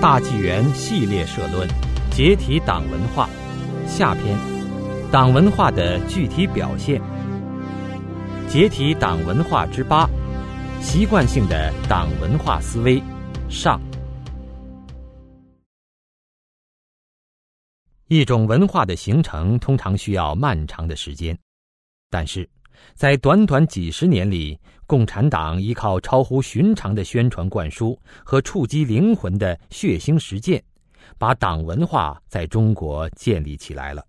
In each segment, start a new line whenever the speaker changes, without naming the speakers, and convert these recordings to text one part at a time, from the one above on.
大纪元系列社论：解体党文化下篇，党文化的具体表现。解体党文化之八：习惯性的党文化思维上。一种文化的形成通常需要漫长的时间，但是在短短几十年里。共产党依靠超乎寻常的宣传灌输和触及灵魂的血腥实践，把党文化在中国建立起来了。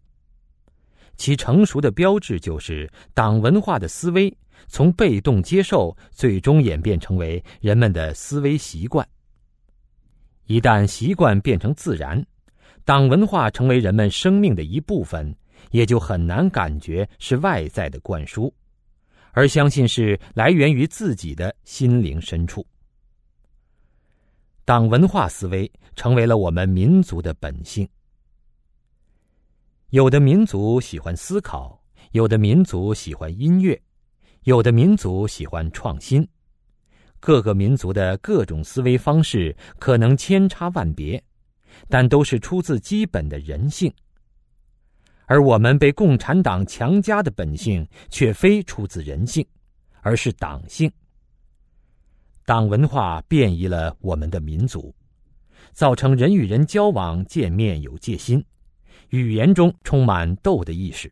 其成熟的标志就是党文化的思维从被动接受，最终演变成为人们的思维习惯。一旦习惯变成自然，党文化成为人们生命的一部分，也就很难感觉是外在的灌输。而相信是来源于自己的心灵深处。党文化思维成为了我们民族的本性。有的民族喜欢思考，有的民族喜欢音乐，有的民族喜欢创新。各个民族的各种思维方式可能千差万别，但都是出自基本的人性。而我们被共产党强加的本性，却非出自人性，而是党性。党文化变异了我们的民族，造成人与人交往见面有戒心，语言中充满斗的意识。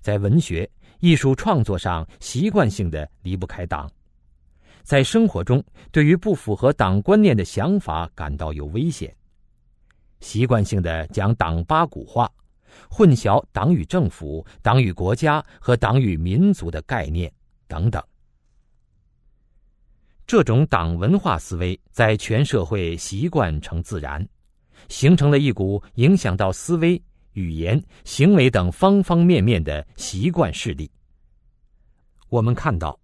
在文学艺术创作上，习惯性的离不开党；在生活中，对于不符合党观念的想法感到有危险，习惯性的讲党八股话。混淆党与政府、党与国家和党与民族的概念等等，这种党文化思维在全社会习惯成自然，形成了一股影响到思维、语言、行为等方方面面的习惯势力。我们看到，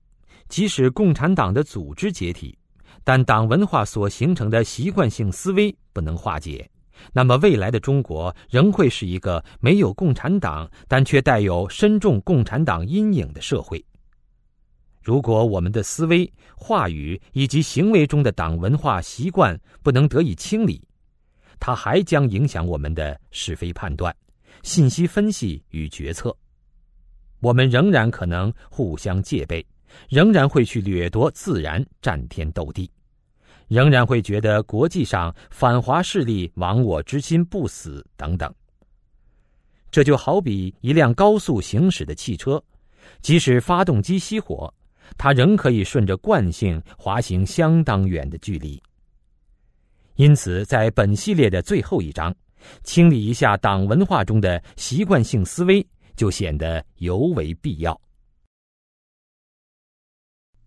即使共产党的组织解体，但党文化所形成的习惯性思维不能化解。那么，未来的中国仍会是一个没有共产党，但却带有深重共产党阴影的社会。如果我们的思维、话语以及行为中的党文化习惯不能得以清理，它还将影响我们的是非判断、信息分析与决策。我们仍然可能互相戒备，仍然会去掠夺自然，战天斗地。仍然会觉得国际上反华势力亡我之心不死等等。这就好比一辆高速行驶的汽车，即使发动机熄火，它仍可以顺着惯性滑行相当远的距离。因此，在本系列的最后一章，清理一下党文化中的习惯性思维，就显得尤为必要。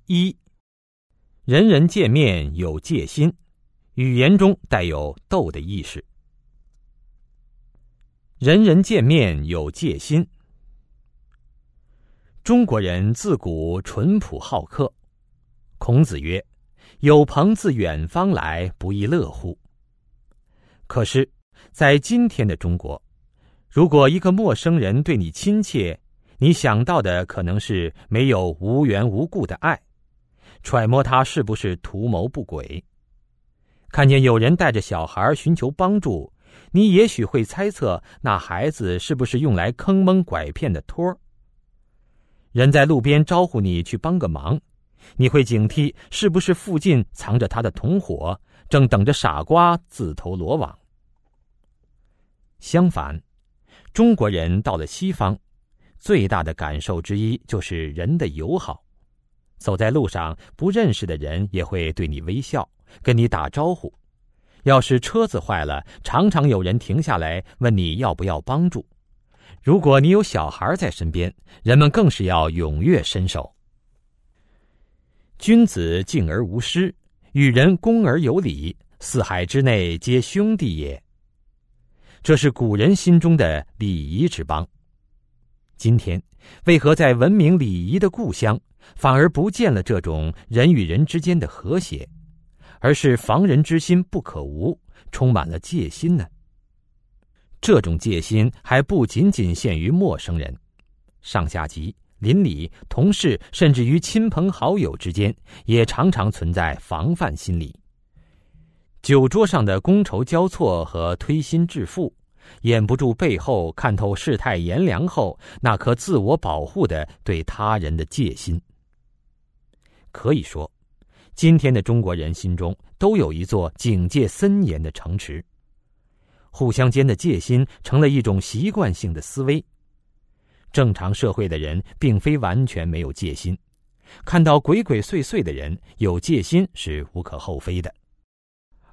一。人人见面有戒心，语言中带有斗的意识。人人见面有戒心。中国人自古淳朴好客。孔子曰：“有朋自远方来，不亦乐乎？”可是，在今天的中国，如果一个陌生人对你亲切，你想到的可能是没有无缘无故的爱。揣摩他是不是图谋不轨，看见有人带着小孩寻求帮助，你也许会猜测那孩子是不是用来坑蒙拐骗的托儿。人在路边招呼你去帮个忙，你会警惕是不是附近藏着他的同伙，正等着傻瓜自投罗网。相反，中国人到了西方，最大的感受之一就是人的友好。走在路上，不认识的人也会对你微笑，跟你打招呼。要是车子坏了，常常有人停下来问你要不要帮助。如果你有小孩在身边，人们更是要踊跃伸手。君子敬而无失，与人恭而有礼，四海之内皆兄弟也。这是古人心中的礼仪之邦。今天，为何在文明礼仪的故乡？反而不见了这种人与人之间的和谐，而是防人之心不可无，充满了戒心呢。这种戒心还不仅仅限于陌生人，上下级、邻里、同事，甚至于亲朋好友之间，也常常存在防范心理。酒桌上的觥筹交错和推心置腹，掩不住背后看透世态炎凉后那颗自我保护的对他人的戒心。可以说，今天的中国人心中都有一座警戒森严的城池，互相间的戒心成了一种习惯性的思维。正常社会的人并非完全没有戒心，看到鬼鬼祟祟的人有戒心是无可厚非的。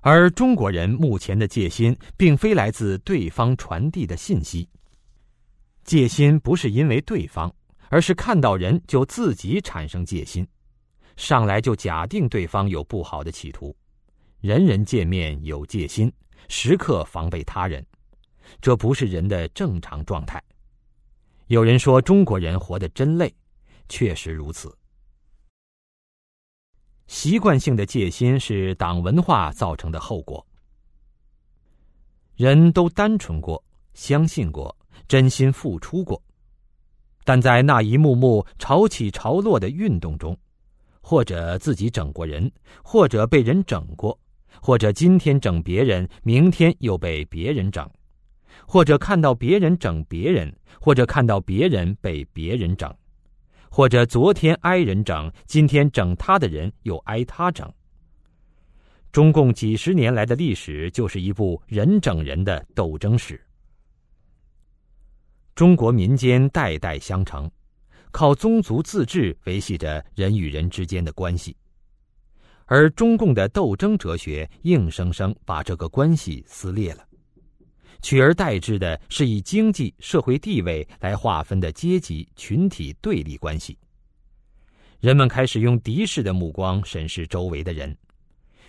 而中国人目前的戒心，并非来自对方传递的信息。戒心不是因为对方，而是看到人就自己产生戒心，上来就假定对方有不好的企图，人人见面有戒心，时刻防备他人，这不是人的正常状态。有人说中国人活得真累，确实如此。习惯性的戒心是党文化造成的后果。人都单纯过，相信过，真心付出过，但在那一幕幕潮起潮落的运动中，或者自己整过人，或者被人整过，或者今天整别人，明天又被别人整，或者看到别人整别人，或者看到别人被别人整。或者昨天挨人整，今天整他的人又挨他整。中共几十年来的历史就是一部人整人的斗争史。中国民间代代相承，靠宗族自治维系着人与人之间的关系，而中共的斗争哲学硬生生把这个关系撕裂了。取而代之的是以经济社会地位来划分的阶级群体对立关系。人们开始用敌视的目光审视周围的人，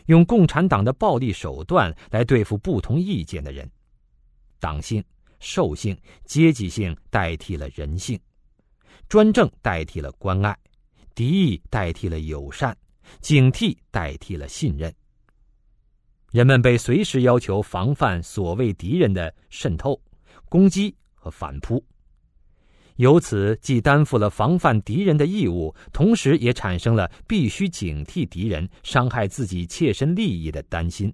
用共产党的暴力手段来对付不同意见的人。党性、兽性、阶级性代替了人性，专政代替了关爱，敌意代替了友善，警惕代替了信任。人们被随时要求防范所谓敌人的渗透、攻击和反扑，由此既担负了防范敌人的义务，同时也产生了必须警惕敌人伤害自己切身利益的担心。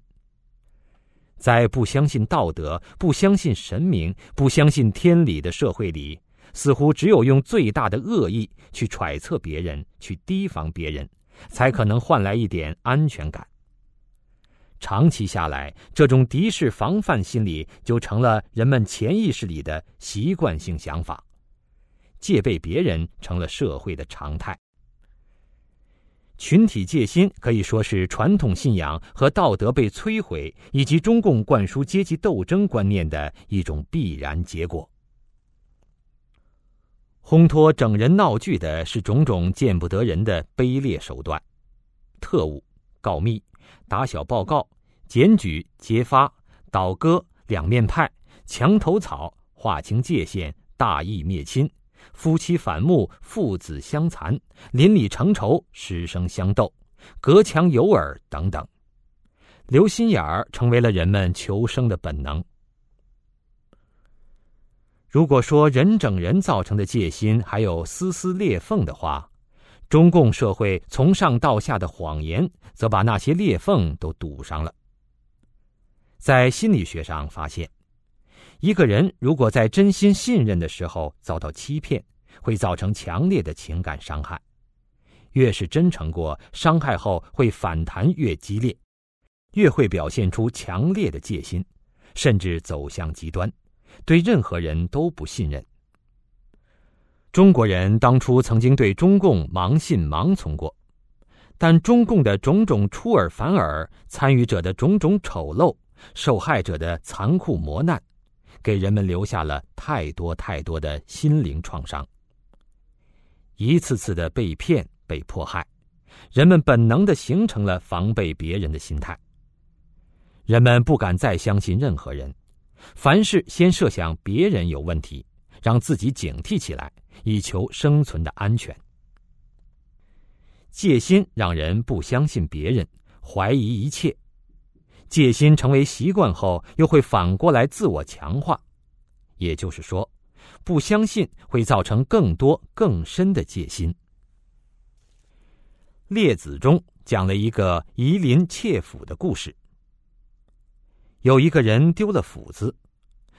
在不相信道德、不相信神明、不相信天理的社会里，似乎只有用最大的恶意去揣测别人、去提防别人，才可能换来一点安全感。长期下来，这种敌视防范心理就成了人们潜意识里的习惯性想法，戒备别人成了社会的常态。群体戒心可以说是传统信仰和道德被摧毁，以及中共灌输阶级斗争观念的一种必然结果。烘托整人闹剧的是种种见不得人的卑劣手段，特务、告密。打小报告、检举、揭发、倒戈、两面派、墙头草、划清界限、大义灭亲、夫妻反目、父子相残、邻里成仇、师生相斗、隔墙有耳等等，留心眼儿成为了人们求生的本能。如果说人整人造成的戒心还有丝丝裂缝的话，中共社会从上到下的谎言，则把那些裂缝都堵上了。在心理学上发现，一个人如果在真心信任的时候遭到欺骗，会造成强烈的情感伤害。越是真诚过，伤害后会反弹越激烈，越会表现出强烈的戒心，甚至走向极端，对任何人都不信任。中国人当初曾经对中共盲信盲从过，但中共的种种出尔反尔、参与者的种种丑陋、受害者的残酷磨难，给人们留下了太多太多的心灵创伤。一次次的被骗、被迫害，人们本能的形成了防备别人的心态。人们不敢再相信任何人，凡事先设想别人有问题，让自己警惕起来。以求生存的安全，戒心让人不相信别人，怀疑一切。戒心成为习惯后，又会反过来自我强化。也就是说，不相信会造成更多更深的戒心。《列子》中讲了一个夷陵窃斧的故事，有一个人丢了斧子，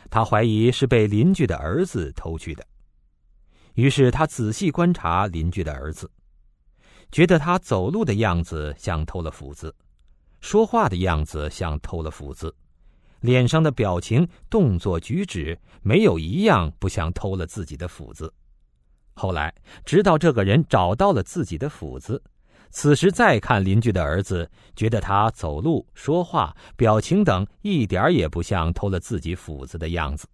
他怀疑是被邻居的儿子偷去的，于是他仔细观察邻居的儿子，觉得他走路的样子像偷了斧子，说话的样子像偷了斧子，脸上的表情、动作、举止没有一样不像偷了自己的斧子。后来，直到这个人找到了自己的斧子。此时再看邻居的儿子，觉得他走路、说话、表情等一点也不像偷了自己斧子的样子。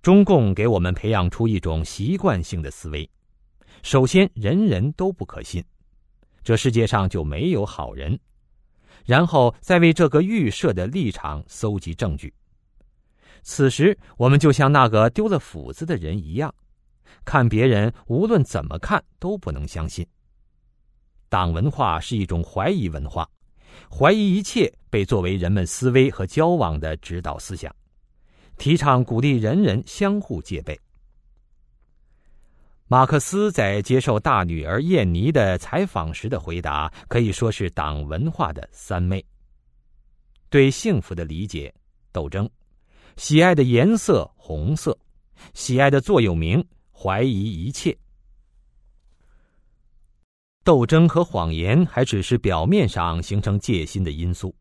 中共给我们培养出一种习惯性的思维：首先，人人都不可信，这世界上就没有好人；然后再为这个预设的立场搜集证据。此时，我们就像那个丢了斧子的人一样。看别人，无论怎么看都不能相信。党文化是一种怀疑文化，怀疑一切被作为人们思维和交往的指导思想，提倡鼓励人人相互戒备。马克思在接受大女儿燕妮的采访时的回答，可以说是党文化的三昧：对幸福的理解，斗争；喜爱的颜色红色；喜爱的座右铭。怀疑一切，斗争和谎言还只是表面上形成戒心的因素，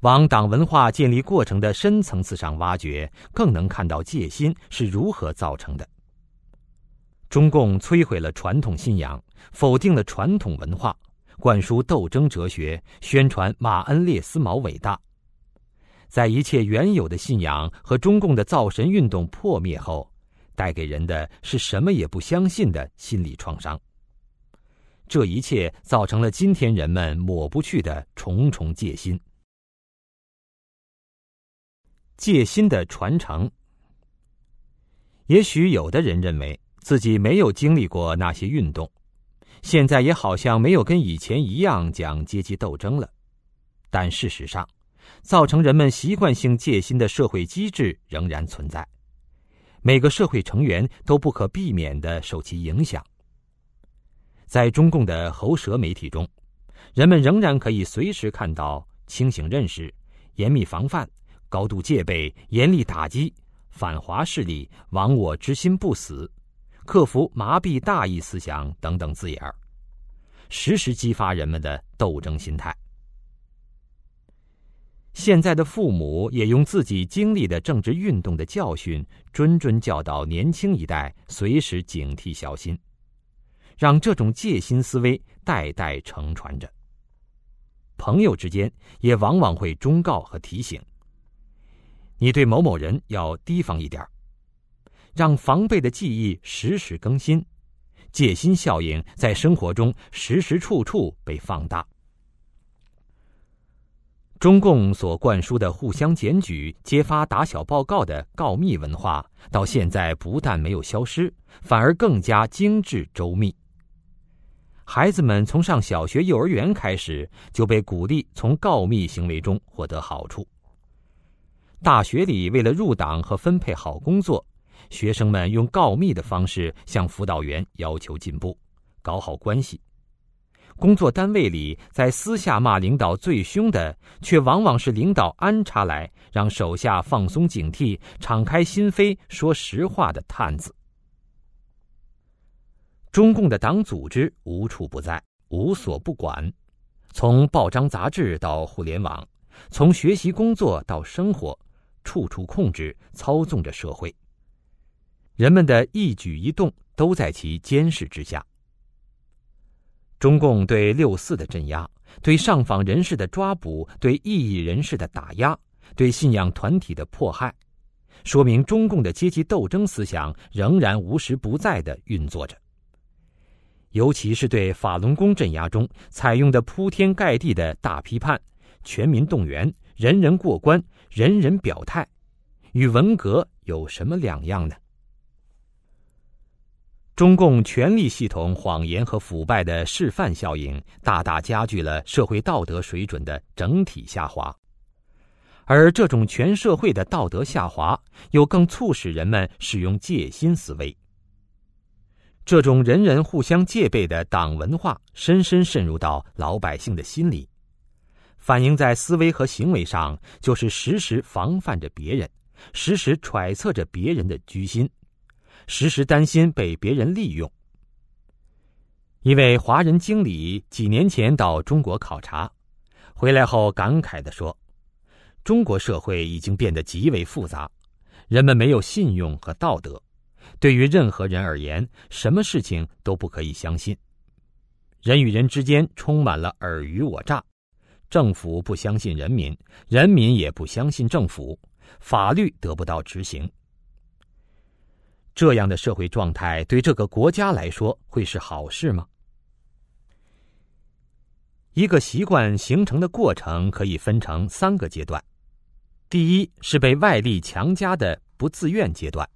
往党文化建立过程的深层次上挖掘，更能看到戒心是如何造成的。中共摧毁了传统信仰，否定了传统文化，灌输斗争哲学，宣传马恩列斯毛伟大，在一切原有的信仰和中共的造神运动破灭后。带给人的是什么也不相信的心理创伤。这一切造成了今天人们抹不去的重重戒心。戒心的传承。也许有的人认为自己没有经历过那些运动，现在也好像没有跟以前一样讲阶级斗争了。但事实上，造成人们习惯性戒心的社会机制仍然存在。每个社会成员都不可避免的受其影响。在中共的喉舌媒体中，人们仍然可以随时看到清醒认识、严密防范、高度戒备、严厉打击、反华势力、亡我之心不死、克服麻痹大意思想等等字眼儿，时时激发人们的斗争心态。现在的父母也用自己经历的政治运动的教训，谆谆教导年轻一代随时警惕小心，让这种戒心思维代代承传着。朋友之间也往往会忠告和提醒：你对某某人要提防一点儿让防备的记忆时时更新，戒心效应在生活中时时处处被放大。中共所灌输的互相检举、揭发打小报告的告密文化，到现在不但没有消失，反而更加精致周密。孩子们从上小学、幼儿园开始，就被鼓励从告密行为中获得好处。大学里，为了入党和分配好工作，学生们用告密的方式向辅导员要求进步，搞好关系。工作单位里，在私下骂领导最凶的，却往往是领导安插来让手下放松警惕、敞开心扉、说实话的探子。中共的党组织无处不在，无所不管，从报章杂志到互联网，从学习工作到生活，处处控制、操纵着社会。人们的一举一动都在其监视之下。中共对六四的镇压，对上访人士的抓捕，对异议人士的打压，对信仰团体的迫害，说明中共的阶级斗争思想仍然无时不在的运作着。尤其是对法轮功镇压中采用的铺天盖地的大批判、全民动员、人人过关、人人表态，与文革有什么两样呢？中共权力系统谎言和腐败的示范效应，大大加剧了社会道德水准的整体下滑，而这种全社会的道德下滑，又更促使人们使用戒心思维。这种人人互相戒备的党文化，深深渗入到老百姓的心里，反映在思维和行为上，就是时时防范着别人，时时揣测着别人的居心，时时担心被别人利用。一位华人经理几年前到中国考察，回来后感慨地说：“中国社会已经变得极为复杂，人们没有信用和道德，对于任何人而言，什么事情都不可以相信。人与人之间充满了尔虞我诈。”政府不相信人民，人民也不相信政府，法律得不到执行。这样的社会状态对这个国家来说会是好事吗？一个习惯形成的过程可以分成三个阶段：第一是被外力强加的不自愿阶段；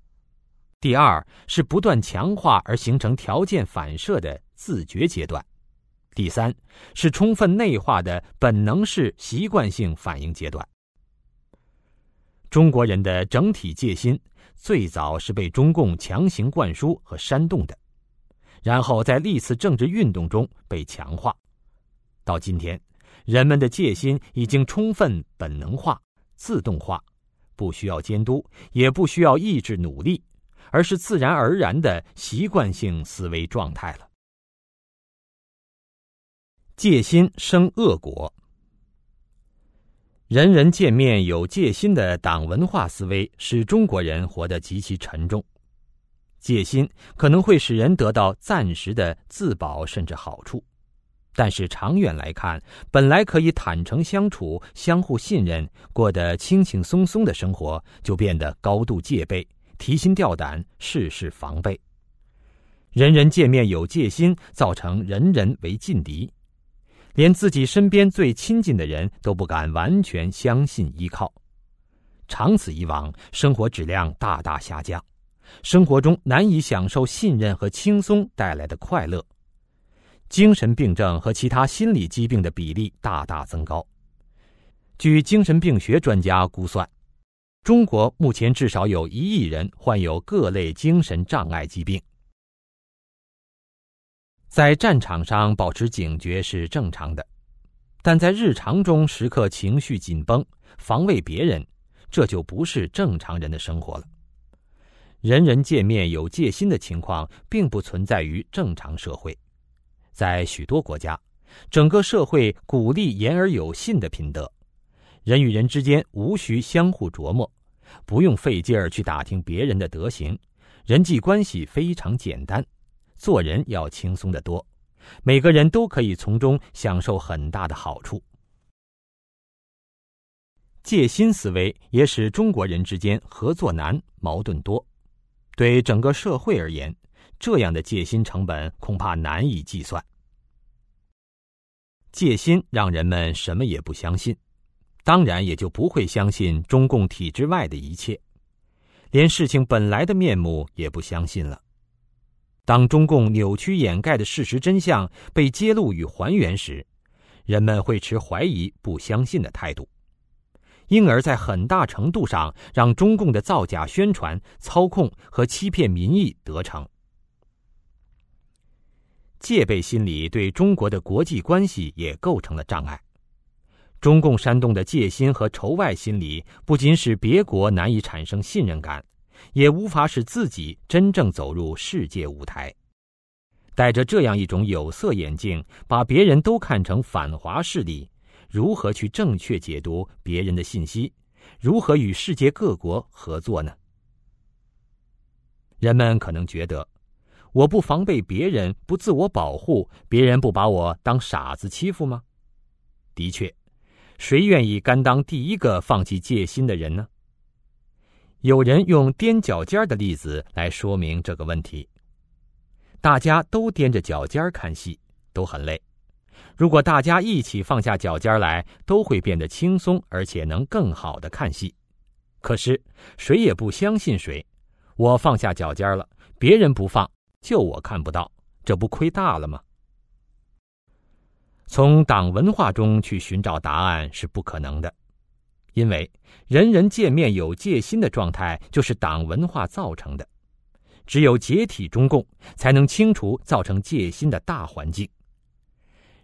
第二是不断强化而形成条件反射的自觉阶段。第三是充分内化的本能式习惯性反应阶段。中国人的整体戒心最早是被中共强行灌输和煽动的，然后在历次政治运动中被强化。到今天，人们的戒心已经充分本能化、自动化，不需要监督，也不需要意志努力，而是自然而然的习惯性思维状态了。戒心生恶果。人人见面有戒心的党文化思维，使中国人活得极其沉重。戒心可能会使人得到暂时的自保甚至好处，但是长远来看，本来可以坦诚相处、相互信任、过得轻轻松松的生活，就变得高度戒备、提心吊胆、事事防备。人人见面有戒心，造成人人为劲敌。连自己身边最亲近的人都不敢完全相信依靠，长此以往，生活质量大大下降，生活中难以享受信任和轻松带来的快乐，精神病症和其他心理疾病的比例大大增高。据精神病学专家估算，中国目前至少有一亿人患有各类精神障碍疾病。在战场上保持警觉是正常的，但在日常中时刻情绪紧绷、防卫别人，这就不是正常人的生活了。人人见面有戒心的情况，并不存在于正常社会。在许多国家，整个社会鼓励言而有信的品德，人与人之间无需相互琢磨，不用费劲儿去打听别人的德行，人际关系非常简单。做人要轻松得多，每个人都可以从中享受很大的好处。戒心思维也使中国人之间合作难、矛盾多。对整个社会而言，这样的戒心成本恐怕难以计算。戒心让人们什么也不相信，当然也就不会相信中共体制外的一切，连事情本来的面目也不相信了。当中共扭曲掩盖的事实真相被揭露与还原时，人们会持怀疑、不相信的态度，因而，在很大程度上让中共的造假宣传、操控和欺骗民意得逞。戒备心理对中国的国际关系也构成了障碍。中共煽动的戒心和仇外心理，不仅使别国难以产生信任感。也无法使自己真正走入世界舞台。戴着这样一种有色眼镜，把别人都看成反华势力，如何去正确解读别人的信息？如何与世界各国合作呢？人们可能觉得，我不防备别人，不自我保护，别人不把我当傻子欺负吗？的确，谁愿意甘当第一个放弃戒心的人呢？有人用踮脚尖的例子来说明这个问题。大家都踮着脚尖看戏，都很累。如果大家一起放下脚尖来，都会变得轻松，而且能更好的看戏。可是谁也不相信谁。我放下脚尖了，别人不放，就我看不到，这不亏大了吗？从党文化中去寻找答案是不可能的。因为人人见面有戒心的状态，就是党文化造成的。只有解体中共，才能清除造成戒心的大环境。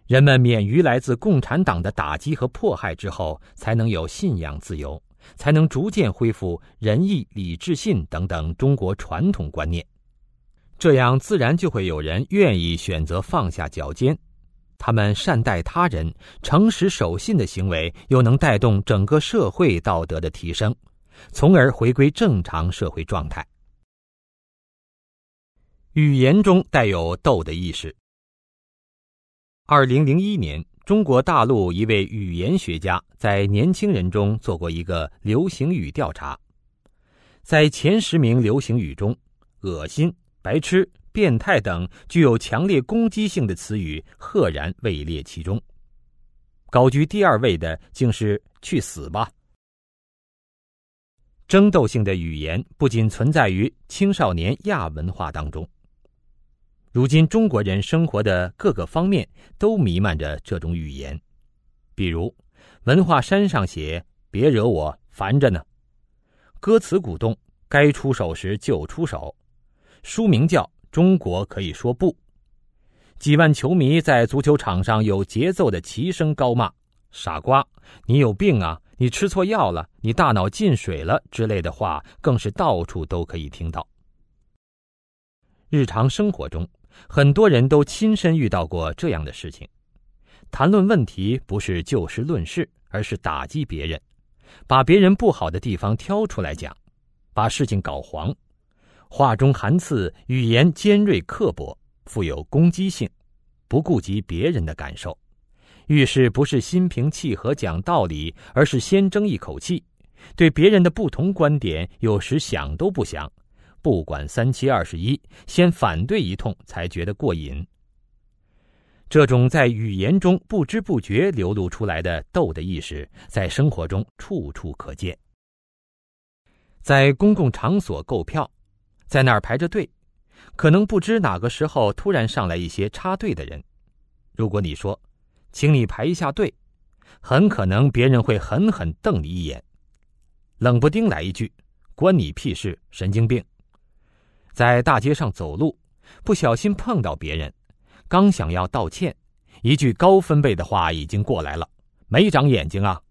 人们免于来自共产党的打击和迫害之后，才能有信仰自由，才能逐渐恢复仁义礼智信等等中国传统观念。这样自然就会有人愿意选择放下脚尖。他们善待他人、诚实守信的行为，又能带动整个社会道德的提升，从而回归正常社会状态。语言中带有斗的意识。二零零一年，中国大陆一位语言学家在年轻人中做过一个流行语调查，在前十名流行语中，“恶心”“白痴”。变态等具有强烈攻击性的词语赫然位列其中。高居第二位的竟是“去死吧”。争斗性的语言不仅存在于青少年亚文化当中，如今中国人生活的各个方面都弥漫着这种语言。比如，文化衫上写“别惹我，烦着呢”，歌词鼓动“该出手时就出手”，书名叫。中国可以说不。几万球迷在足球场上有节奏的齐声高骂：“傻瓜，你有病啊！你吃错药了，你大脑进水了”之类的话，更是到处都可以听到。日常生活中，很多人都亲身遇到过这样的事情：谈论问题不是就事论事，而是打击别人，把别人不好的地方挑出来讲，把事情搞黄。话中含刺，语言尖锐刻薄，富有攻击性，不顾及别人的感受，遇事不是心平气和讲道理，而是先争一口气，对别人的不同观点有时想都不想，不管三七二十一，先反对一通才觉得过瘾。这种在语言中不知不觉流露出来的斗的意识，在生活中处处可见，在公共场所购票。在那儿排着队，可能不知哪个时候突然上来一些插队的人。如果你说，请你排一下队，很可能别人会狠狠瞪你一眼，冷不丁来一句：“关你屁事，神经病！”在大街上走路，不小心碰到别人，刚想要道歉，一句高分贝的话已经过来了：“没长眼睛啊！”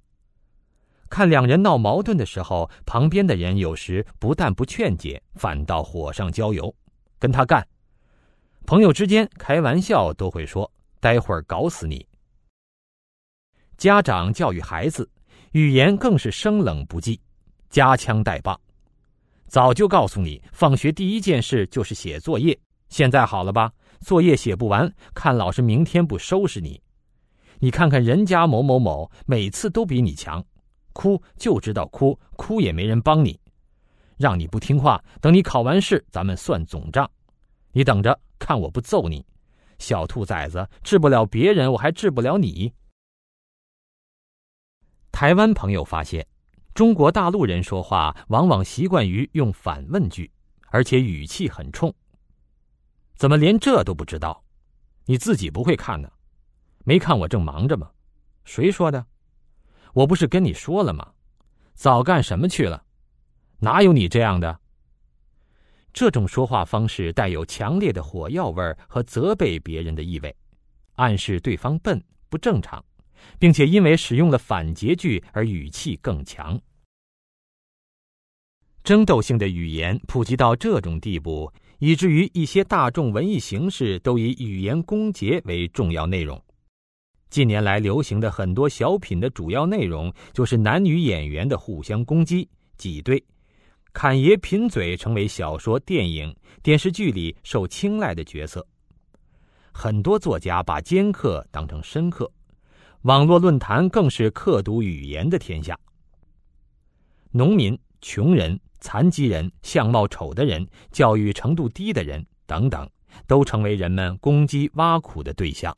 看两人闹矛盾的时候，旁边的人有时不但不劝解，反倒火上浇油，跟他干。朋友之间开玩笑都会说：“待会儿搞死你。”家长教育孩子，语言更是生冷不忌，夹枪带棒。早就告诉你，放学第一件事就是写作业。现在好了吧？作业写不完，看老师明天不收拾你。你看看人家某某某，每次都比你强。哭就知道哭，哭也没人帮你，让你不听话。等你考完试，咱们算总账。你等着看，我不揍你，小兔崽子！治不了别人，我还治不了你。台湾朋友发现，中国大陆人说话往往习惯于用反问句，而且语气很冲。怎么连这都不知道？你自己不会看呢？没看我正忙着吗？谁说的？我不是跟你说了吗？早干什么去了？哪有你这样的？这种说话方式带有强烈的火药味和责备别人的意味，暗示对方笨不正常，并且因为使用了反诘句而语气更强。争斗性的语言普及到这种地步，以至于一些大众文艺形式都以语言攻讦为重要内容。近年来流行的很多小品的主要内容，就是男女演员的互相攻击、挤兑、侃爷贫嘴，成为小说、电影、电视剧里受青睐的角色。很多作家把尖刻当成深刻，网络论坛更是刻读语言的天下。农民、穷人、残疾人、相貌丑的人、教育程度低的人等等，都成为人们攻击挖苦的对象。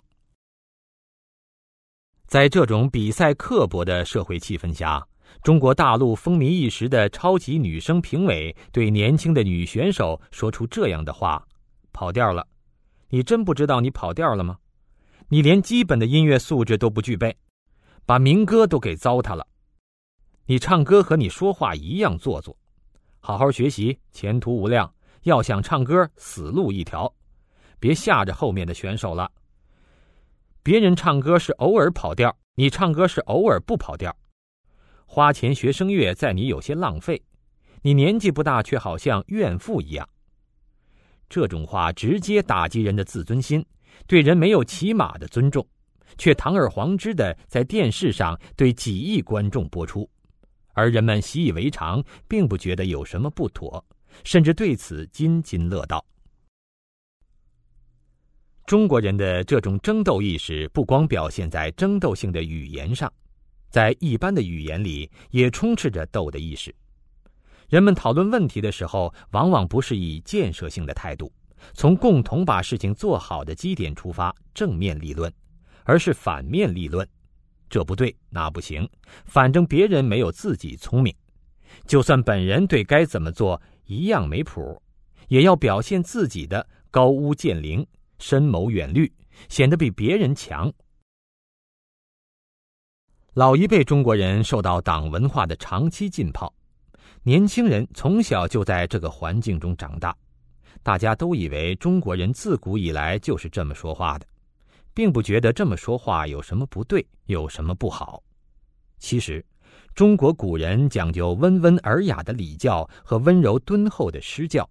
在这种比赛刻薄的社会气氛下，中国大陆风靡一时的超级女声评委对年轻的女选手说出这样的话：“跑调了，你真不知道你跑调了吗？你连基本的音乐素质都不具备，把民歌都给糟蹋了。你唱歌和你说话一样做作，好好学习，前途无量。要想唱歌，死路一条，别吓着后面的选手了。”别人唱歌是偶尔跑调，你唱歌是偶尔不跑调。花钱学声乐，在你有些浪费，你年纪不大却好像怨妇一样。这种话直接打击人的自尊心，对人没有起码的尊重，却堂而皇之的在电视上对几亿观众播出，而人们习以为常，并不觉得有什么不妥，甚至对此津津乐道。中国人的这种争斗意识，不光表现在争斗性的语言上，在一般的语言里也充斥着斗的意识。人们讨论问题的时候，往往不是以建设性的态度，从共同把事情做好的基点出发正面立论，而是反面立论。这不对，那不行，反正别人没有自己聪明，就算本人对该怎么做一样没谱，也要表现自己的高屋建瓴。深谋远虑，显得比别人强。老一辈中国人受到党文化的长期浸泡，年轻人从小就在这个环境中长大，大家都以为中国人自古以来就是这么说话的，并不觉得这么说话有什么不对，有什么不好。其实，中国古人讲究温文尔雅的礼教和温柔敦厚的诗教。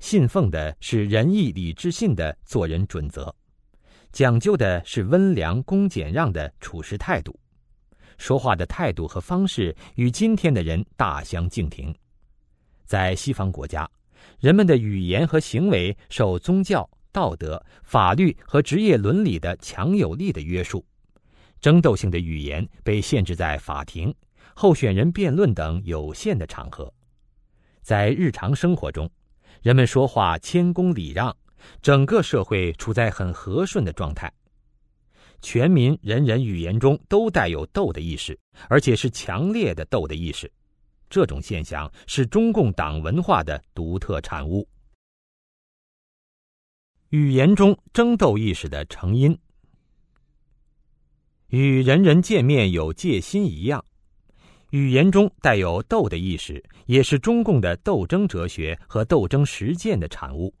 信奉的是仁义礼智信的做人准则，讲究的是温良恭俭让的处事态度，说话的态度和方式与今天的人大相径庭。在西方国家，人们的语言和行为受宗教、道德、法律和职业伦理的强有力的约束，争斗性的语言被限制在法庭、候选人辩论等有限的场合，在日常生活中。人们说话谦恭礼让，整个社会处在很和顺的状态。全民人人语言中都带有斗的意识，而且是强烈的斗的意识。这种现象是中共党文化的独特产物。语言中争斗意识的成因，与人人见面有戒心一样。语言中带有斗的意识，也是中共的斗争哲学和斗争实践的产物。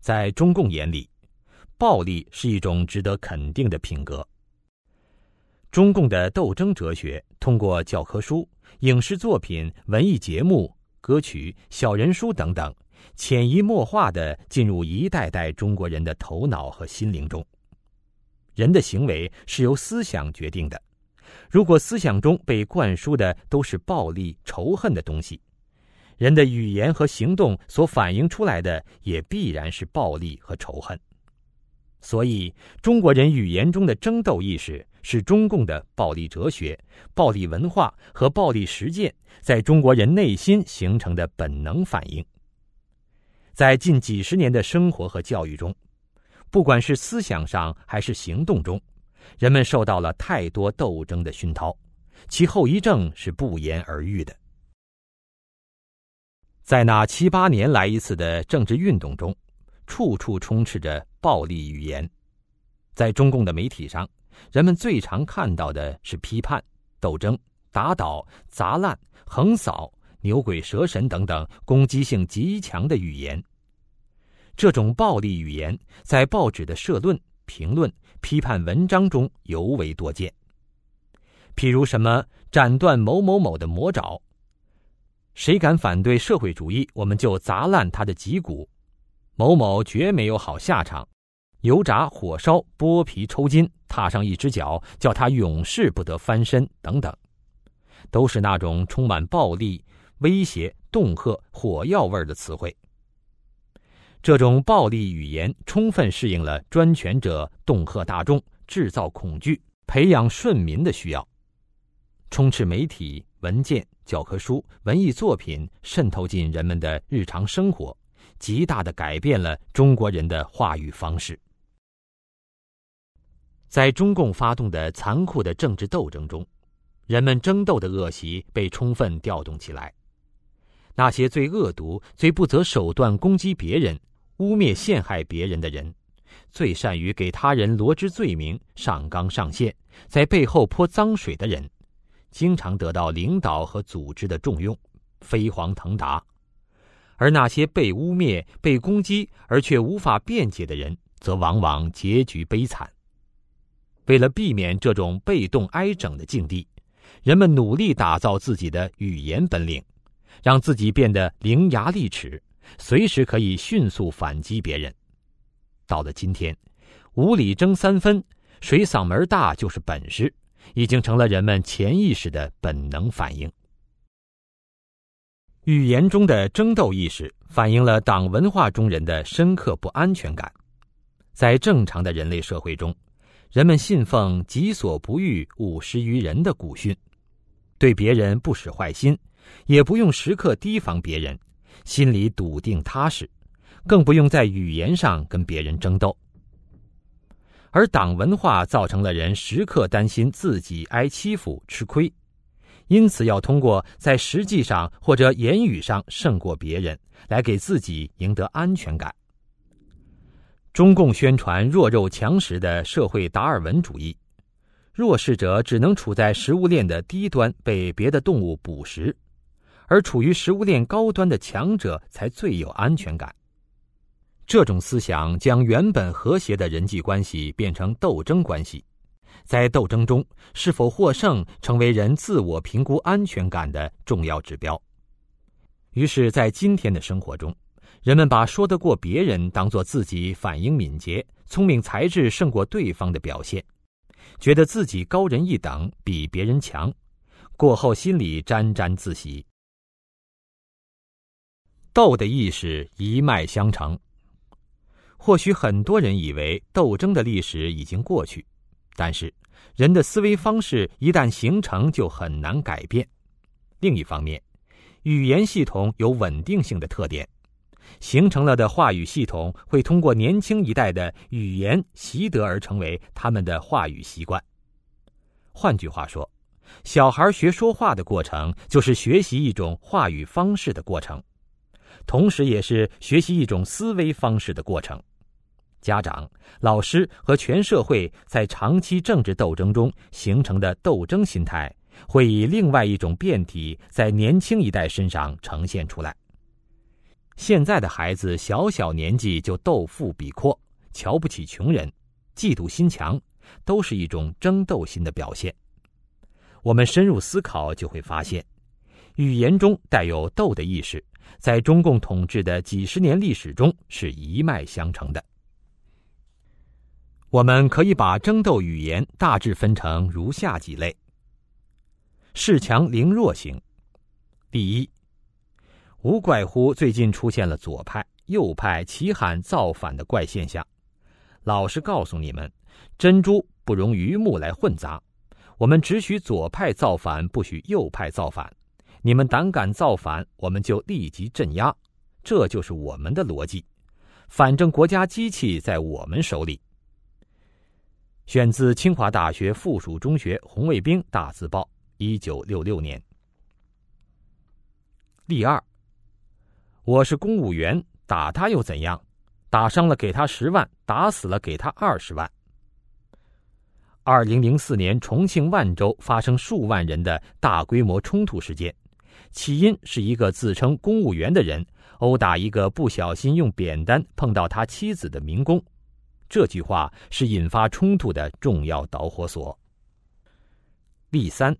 在中共眼里，暴力是一种值得肯定的品格。中共的斗争哲学通过教科书、影视作品、文艺节目、歌曲、小人书等等，潜移默化的进入一代代中国人的头脑和心灵中。人的行为是由思想决定的。如果思想中被灌输的都是暴力、仇恨的东西，人的语言和行动所反映出来的也必然是暴力和仇恨。所以，中国人语言中的争斗意识是中共的暴力哲学、暴力文化和暴力实践在中国人内心形成的本能反应。在近几十年的生活和教育中，不管是思想上还是行动中。人们受到了太多斗争的熏陶，其后遗症是不言而喻的。在那七八年来一次的政治运动中，处处充斥着暴力语言。在中共的媒体上，人们最常看到的是批判、斗争、打倒、砸烂、横扫、牛鬼蛇神等等攻击性极强的语言。这种暴力语言在报纸的社论。评论、批判文章中尤为多见。譬如什么斩断某某某的魔爪，谁敢反对社会主义，我们就砸烂他的脊骨；某某绝没有好下场，油炸、火烧、剥皮、抽筋，踏上一只脚，叫他永世不得翻身，等等，都是那种充满暴力、威胁、恫吓、火药味儿的词汇。这种暴力语言充分适应了专权者恫吓大众、制造恐惧、培养顺民的需要，充斥媒体、文件、教科书、文艺作品，渗透进人们的日常生活，极大的改变了中国人的话语方式。在中共发动的残酷的政治斗争中，人们争斗的恶习被充分调动起来，那些最恶毒、最不择手段攻击别人。污蔑陷害别人的人，最善于给他人罗织罪名、上纲上线，在背后泼脏水的人，经常得到领导和组织的重用，飞黄腾达；而那些被污蔑、被攻击而却无法辩解的人，则往往结局悲惨。为了避免这种被动挨整的境地，人们努力打造自己的语言本领，让自己变得伶牙俐齿，随时可以迅速反击别人。到了今天，五里争三分，谁嗓门大就是本事，已经成了人们潜意识的本能反应。语言中的争斗意识，反映了党文化中人的深刻不安全感。在正常的人类社会中，人们信奉“己所不欲，勿施于人”的古训，对别人不使坏心，也不用时刻提防别人，心里笃定踏实，更不用在语言上跟别人争斗。而党文化造成了人时刻担心自己挨欺负、吃亏。因此，要通过在实际上或者言语上胜过别人，来给自己赢得安全感。中共宣传弱肉强食的社会达尔文主义，弱势者只能处在食物链的低端，被别的动物捕食，而处于食物链高端的强者才最有安全感。这种思想将原本和谐的人际关系变成斗争关系。在斗争中是否获胜，成为人自我评估安全感的重要指标。于是，在今天的生活中，人们把说得过别人当做自己反应敏捷、聪明才智胜过对方的表现，觉得自己高人一等，比别人强，过后心里沾沾自喜。斗的意识一脉相承。或许很多人以为斗争的历史已经过去。但是，人的思维方式一旦形成，就很难改变。另一方面，语言系统有稳定性的特点，形成了的话语系统会通过年轻一代的语言习得而成为他们的话语习惯。换句话说，小孩学说话的过程就是学习一种话语方式的过程，同时也是学习一种思维方式的过程。家长、老师和全社会在长期政治斗争中形成的斗争心态，会以另外一种变体在年轻一代身上呈现出来。现在的孩子小小年纪就斗富比阔、瞧不起穷人、嫉妒心强，都是一种争斗心的表现。我们深入思考，就会发现，语言中带有斗的意识，在中共统治的几十年历史中是一脉相承的。我们可以把争斗语言大致分成如下几类：恃强凌弱型。第一，无怪乎最近出现了左派、右派齐喊造反的怪现象。老实告诉你们，珍珠不容榆木来混杂，我们只许左派造反，不许右派造反。你们胆敢造反，我们就立即镇压。这就是我们的逻辑。反正国家机器在我们手里。选自清华大学附属中学红卫兵大字报，一九六六年。例二：我是公务员，打他又怎样？打伤了给他十万，打死了给他二十万。二零零四年重庆万州发生数万人的大规模冲突事件，起因是一个自称公务员的人殴打一个不小心用扁担碰到他妻子的民工。这句话是引发冲突的重要导火索。例三：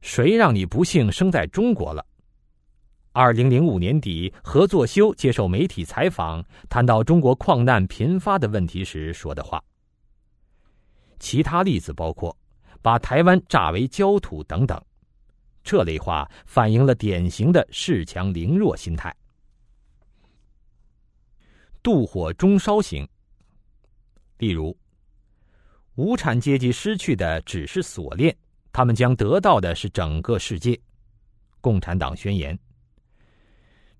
谁让你不幸生在中国了？二零零五年底，何作修接受媒体采访，谈到中国矿难频发的问题时说的话。其他例子包括把台湾炸为焦土等等。这类话反映了典型的恃强凌弱心态。妒火中烧型。例如，无产阶级失去的只是锁链，他们将得到的是整个世界。共产党宣言。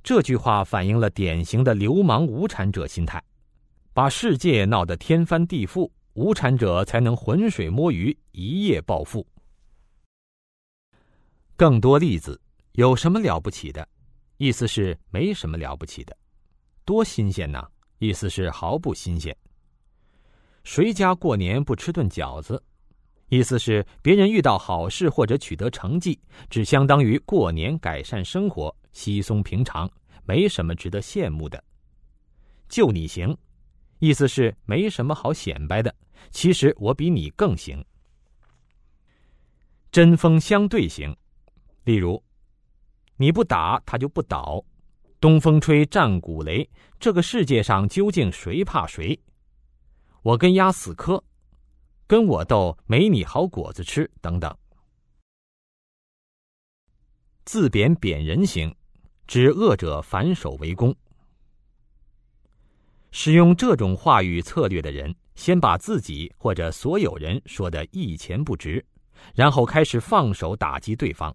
这句话反映了典型的流氓无产者心态，把世界闹得天翻地覆，无产者才能浑水摸鱼，一夜暴富。更多例子，有什么了不起的？意思是没什么了不起的。多新鲜呢？意思是毫不新鲜。谁家过年不吃顿饺子？意思是别人遇到好事或者取得成绩，只相当于过年改善生活，稀松平常，没什么值得羡慕的。就你行，意思是没什么好显摆的，其实我比你更行。针锋相对型，例如，你不打他就不倒。东风吹，战鼓擂，这个世界上究竟谁怕谁？我跟鸭死磕，跟我斗没你好果子吃，等等。自贬贬人型，指恶者反手为攻。使用这种话语策略的人，先把自己或者所有人说的一钱不值，然后开始放手打击对方，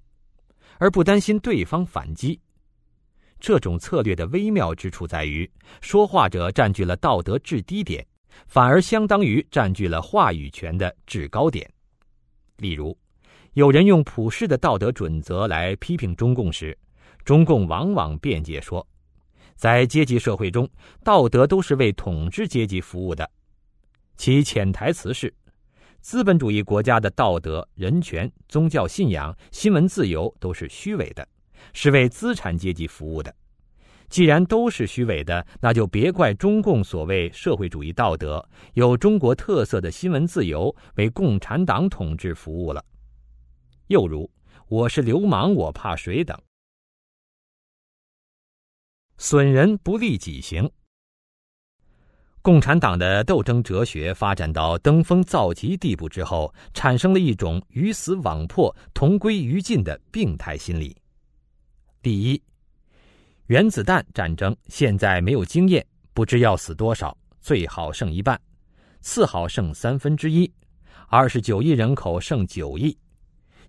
而不担心对方反击。这种策略的微妙之处在于，说话者占据了道德制低点，反而相当于占据了话语权的制高点。例如。有人用普世的道德准则来批评中共时，中共往往辩解说，在阶级社会中，道德都是为统治阶级服务的。其潜台词是，资本主义国家的道德、人权、宗教信仰、新闻自由都是虚伪的，是为资产阶级服务的。既然都是虚伪的，那就别怪中共所谓社会主义道德、有中国特色的新闻自由为共产党统治服务了。又如“我是流氓，我怕谁”等，损人不利己行。共产党的斗争哲学发展到登峰造极地步之后，产生了一种鱼死网破、同归于尽的病态心理。第一，原子弹战争现在没有经验，不知要死多少，最好剩一半，次好剩三分之一，二十九亿人口剩九亿。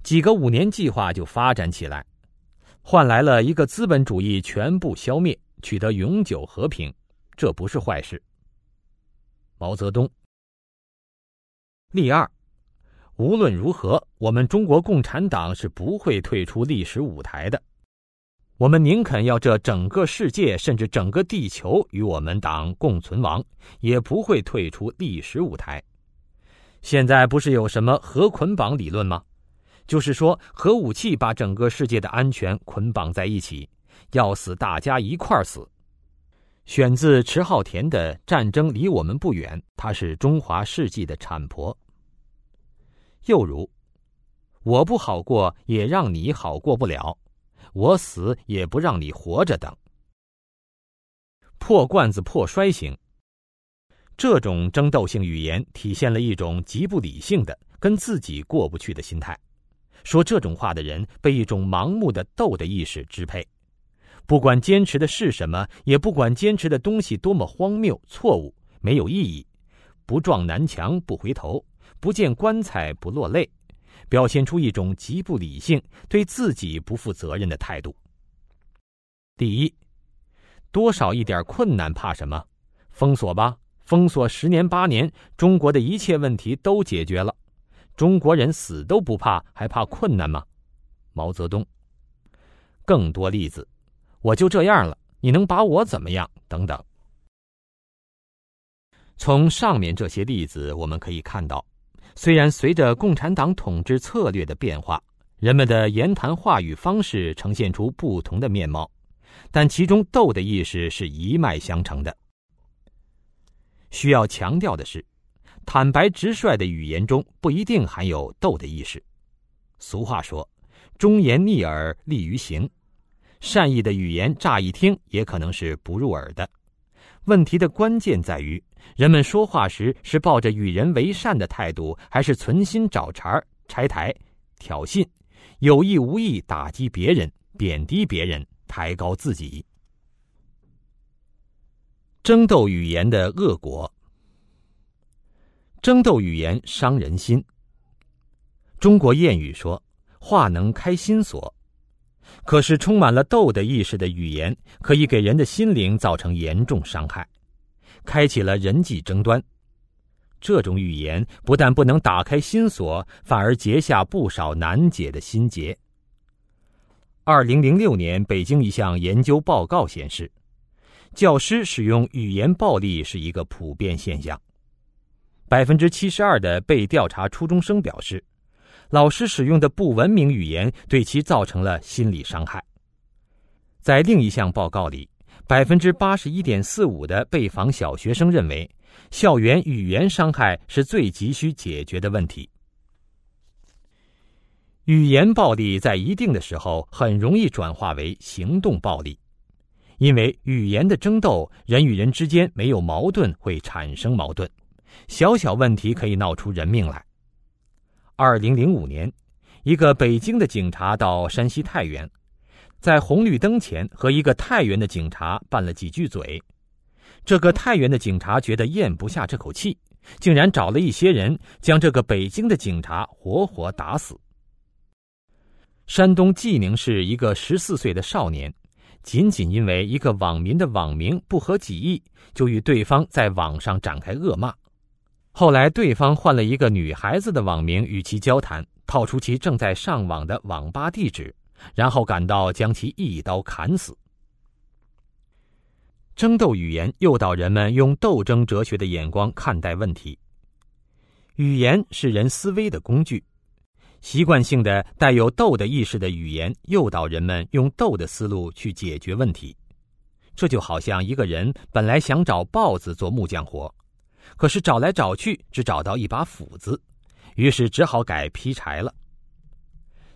几个五年计划就发展起来，换来了一个资本主义全部消灭，取得永久和平，这不是坏事。毛泽东。例二，无论如何，我们中国共产党是不会退出历史舞台的。我们宁肯要这整个世界，甚至整个地球与我们党共存亡，也不会退出历史舞台。现在不是有什么核捆绑理论吗？就是说，核武器把整个世界的安全捆绑在一起，要死大家一块儿死。选自迟浩田的《战争离我们不远》，他是中华世纪的产婆。又如，我不好过，也让你好过不了；我死也不让你活着等。破罐子破摔型，这种争斗性语言体现了一种极不理性的、跟自己过不去的心态。说这种话的人被一种盲目的斗的意识支配，不管坚持的是什么，也不管坚持的东西多么荒谬、错误、没有意义，不撞南墙不回头，不见棺材不落泪，表现出一种极不理性、对自己不负责任的态度。第一，多少一点困难怕什么？封锁吧，封锁十年八年，中国的一切问题都解决了。中国人死都不怕，还怕困难吗？毛泽东。更多例子，我就这样了，你能把我怎么样？等等。从上面这些例子，我们可以看到，虽然随着共产党统治策略的变化，人们的言谈话语方式呈现出不同的面貌，但其中斗的意识是一脉相承的。需要强调的是。坦白直率的语言中不一定含有斗的意识。俗话说：“忠言逆耳利于行。”善意的语言乍一听也可能是不入耳的。问题的关键在于，人们说话时是抱着与人为善的态度，还是存心找茬、拆台、挑衅，有意无意打击别人、贬低别人、抬高自己。争斗语言的恶果。争斗语言伤人心。中国谚语说：“话能开心锁。”可是，充满了斗的意识的语言，可以给人的心灵造成严重伤害，开启了人际争端。这种语言不但不能打开心锁，反而结下不少难解的心结。二零零六年，北京一项研究报告显示，教师使用语言暴力是一个普遍现象。百分之七十二的被调查初中生表示，老师使用的不文明语言对其造成了心理伤害。在另一项报告里，百分之八十一点四五的被访小学生认为，校园语言伤害是最急需解决的问题。语言暴力在一定的时候很容易转化为行动暴力，因为语言的争斗，人与人之间没有矛盾会产生矛盾，小小问题可以闹出人命来。二零零五年，一个北京的警察到山西太原，在红绿灯前和一个太原的警察拌了几句嘴，这个太原的警察觉得咽不下这口气，竟然找了一些人将这个北京的警察活活打死。山东济宁市一个十四岁的少年，仅仅因为一个网民的网名不合己意，就与对方在网上展开恶骂。后来，对方换了一个女孩子的网名与其交谈，套出其正在上网的网吧地址，然后赶到将其一刀砍死。争斗语言诱导人们用斗争哲学的眼光看待问题。语言是人思维的工具。习惯性的带有斗的意识的语言，诱导人们用斗的思路去解决问题。这就好像一个人本来想找豹子做木匠活，可是找来找去只找到一把斧子，于是只好改劈柴了。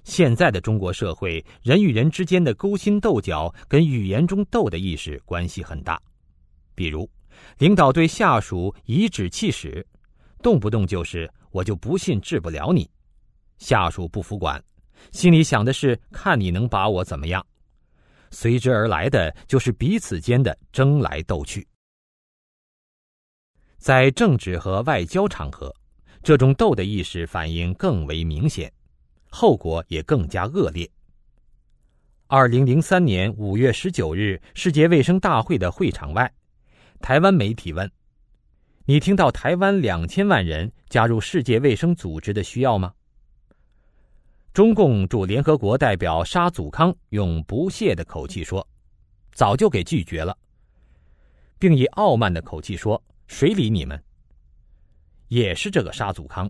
现在的中国社会，人与人之间的勾心斗角跟语言中斗的意识关系很大。比如，领导对下属颐指气使，动不动就是“我就不信治不了你”。下属不服管，心里想的是看你能把我怎么样，随之而来的就是彼此间的争来斗去。在政治和外交场合，这种斗的意识反应更为明显，后果也更加恶劣。二零零三年五月十九日，世界卫生大会的会场外，台湾媒体问：“你听到台湾两千万人加入世界卫生组织的需要吗？”中共驻联合国代表沙祖康用不屑的口气说：“早就给拒绝了。”并以傲慢的口气说：“谁理你们？”也是这个沙祖康，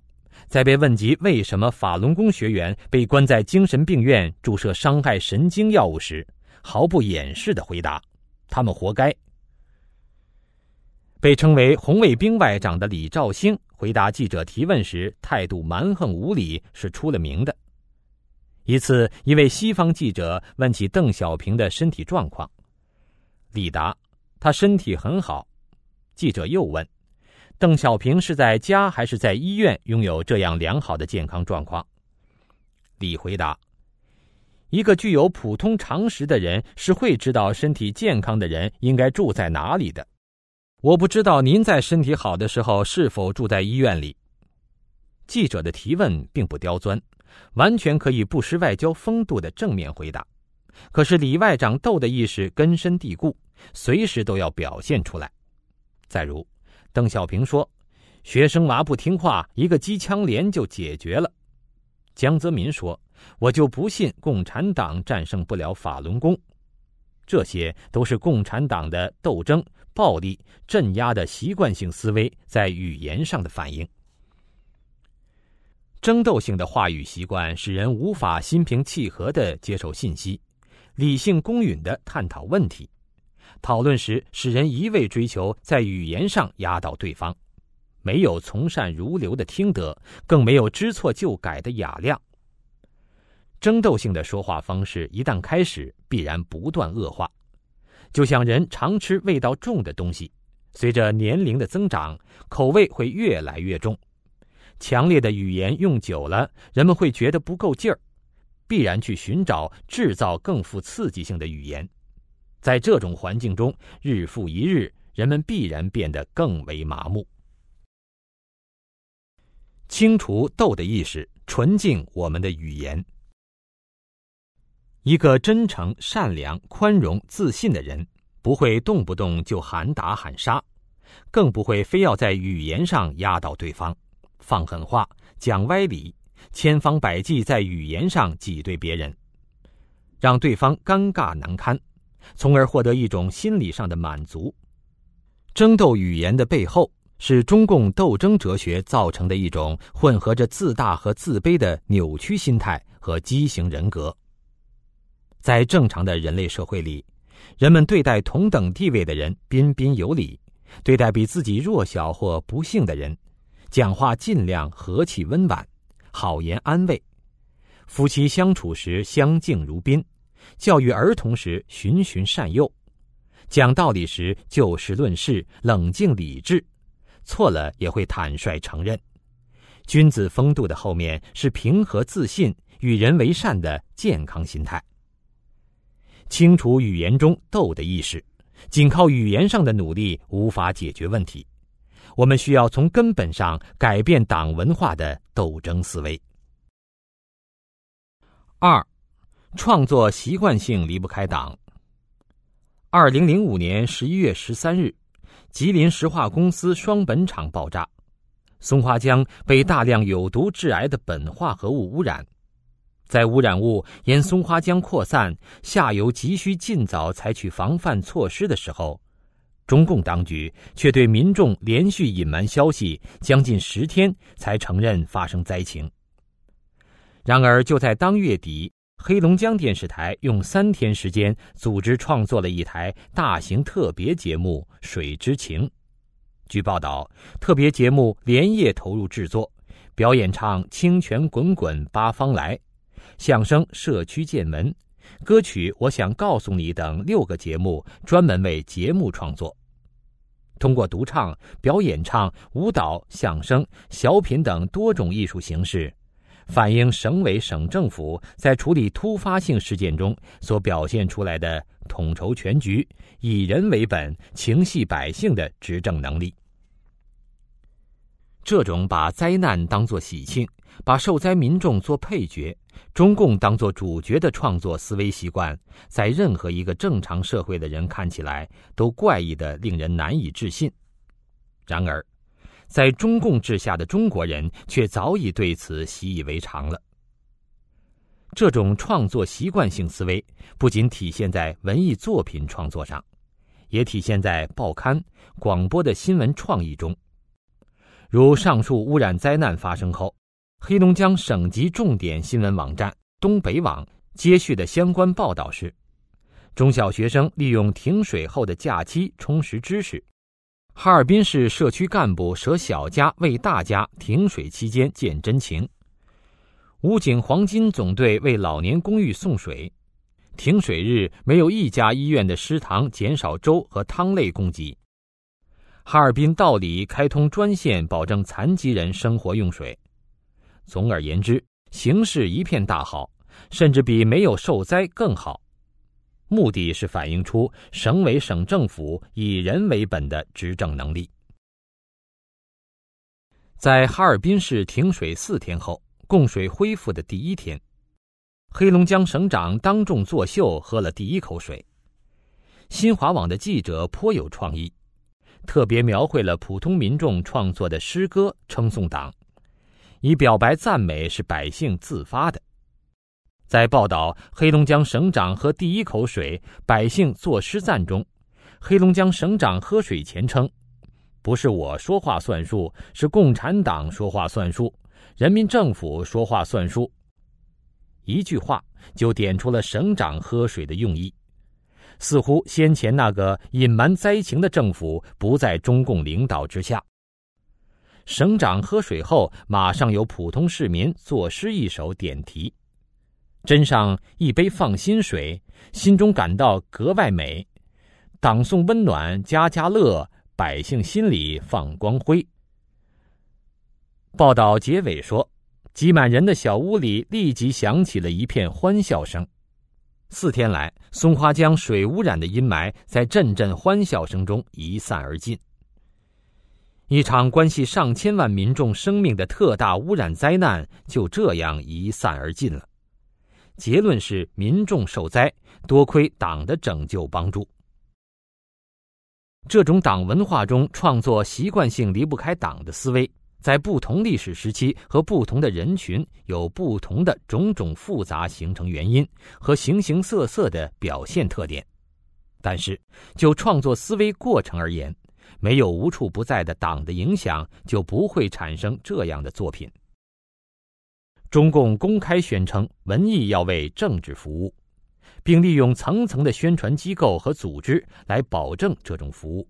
在被问及为什么法轮功学员被关在精神病院注射伤害神经药物时，毫不掩饰的回答：“他们活该。”被称为红卫兵外长的李兆星回答记者提问时态度蛮横无理，是出了名的。一次，一位西方记者问起邓小平的身体状况，李答：“他身体很好。”记者又问：“邓小平是在家还是在医院拥有这样良好的健康状况？”李回答：“一个具有普通常识的人是会知道身体健康的人应该住在哪里的。我不知道您在身体好的时候是否住在医院里。”记者的提问并不刁钻。完全可以不失外交风度的正面回答，可是李外长斗的意识根深蒂固，随时都要表现出来。再如，邓小平说：“学生娃不听话，一个机枪连就解决了。”江泽民说：“我就不信共产党战胜不了法轮功。”这些都是共产党的斗争、暴力、镇压的习惯性思维在语言上的反应。争斗性的话语习惯使人无法心平气和地接受信息，理性公允地探讨问题。讨论时使人一味追求在语言上压倒对方，没有从善如流的听得，更没有知错就改的雅量。争斗性的说话方式一旦开始，必然不断恶化。就像人常吃味道重的东西，随着年龄的增长，口味会越来越重。强烈的语言用久了，人们会觉得不够劲儿，必然去寻找制造更富刺激性的语言。在这种环境中，日复一日，人们必然变得更为麻木。清除斗的意识，纯净我们的语言。一个真诚、善良、宽容、自信的人，不会动不动就喊打喊杀，更不会非要在语言上压倒对方。放狠话，讲歪理，千方百计在语言上挤兑别人，让对方尴尬难堪，从而获得一种心理上的满足。争斗语言的背后，是中共斗争哲学造成的一种混合着自大和自卑的扭曲心态和畸形人格。在正常的人类社会里，人们对待同等地位的人彬彬有礼，对待比自己弱小或不幸的人，讲话尽量和气温婉，好言安慰；夫妻相处时相敬如宾，教育儿童时循循善诱，讲道理时就事论事，冷静理智，错了也会坦率承认。君子风度的后面是平和自信、与人为善的健康心态。清除语言中斗的意识，仅靠语言上的努力无法解决问题。我们需要从根本上改变党文化的斗争思维。二，创作习惯性离不开党。二零零五年十一月十三日，吉林石化公司双本厂爆炸。松花江被大量有毒致癌的苯化合物污染，在污染物沿松花江扩散，下游急需尽早采取防范措施的时候，中共当局却对民众连续隐瞒消息，将近十天才承认发生灾情。然而，就在当月底，黑龙江电视台用三天时间组织创作了一台大型特别节目《水之情》。据报道，特别节目连夜投入制作，表演唱《清泉滚滚八方来》，相声《社区见闻》，歌曲《我想告诉你》等六个节目专门为节目创作。通过独唱、表演唱、舞蹈、相声、小品等多种艺术形式，反映省委省政府在处理突发性事件中所表现出来的。统筹全局、以人为本、情系百姓的执政能力。这种把灾难当作喜庆、把受灾民众做配角、中共当作主角的创作思维习惯，在任何一个正常社会的人看起来都怪异的令人难以置信。然而，在中共治下的中国人却早已对此习以为常了。这种创作习惯性思维不仅体现在文艺作品创作上，也体现在报刊、广播的新闻创意中。如上述污染灾难发生后，黑龙江省级重点新闻网站东北网接续的相关报道是：中小学生利用停水后的假期充实知识；哈尔滨市社区干部舍小家为大家停水期间见真情。武警黄金总队为老年公寓送水，停水日没有一家医院的食堂减少粥和汤类供给。哈尔滨道里开通专线，保证残疾人生活用水。总而言之，形势一片大好，甚至比没有受灾更好。目的是反映出省委省政府以人为本的执政能力。在哈尔滨市停水四天后。供水恢复的第一天，黑龙江省长当众作秀，喝了第一口水。新华网的记者颇有创意，特别描绘了普通民众创作的诗歌，称颂党，以表白赞美是百姓自发的。在报道黑龙江省长喝第一口水，百姓作诗赞中，黑龙江省长喝水前称：“不是我说话算数，是共产党说话算数。”人民政府说话算数，一句话就点出了省长喝水的用意，似乎先前那个隐瞒灾情的政府不在中共领导之下。省长喝水后，马上有普通市民作诗一首点题：“斟上一杯放心水，心中感到格外美。党送温暖家家乐，百姓心里放光辉。”报道结尾说，挤满人的小屋里立即响起了一片欢笑声。四天来，松花江水污染的阴霾在阵阵欢笑声中一散而尽。一场关系上千万民众生命的特大污染灾难就这样一散而尽了。结论是，民众受灾多亏党的拯救帮助。这种党文化中创作习惯性离不开党的思维。在不同历史时期和不同的人群，有不同的种种复杂形成原因和形形色色的表现特点。但是，就创作思维过程而言，没有无处不在的党的影响，就不会产生这样的作品。中共公开宣称，文艺要为政治服务，并利用层层的宣传机构和组织来保证这种服务。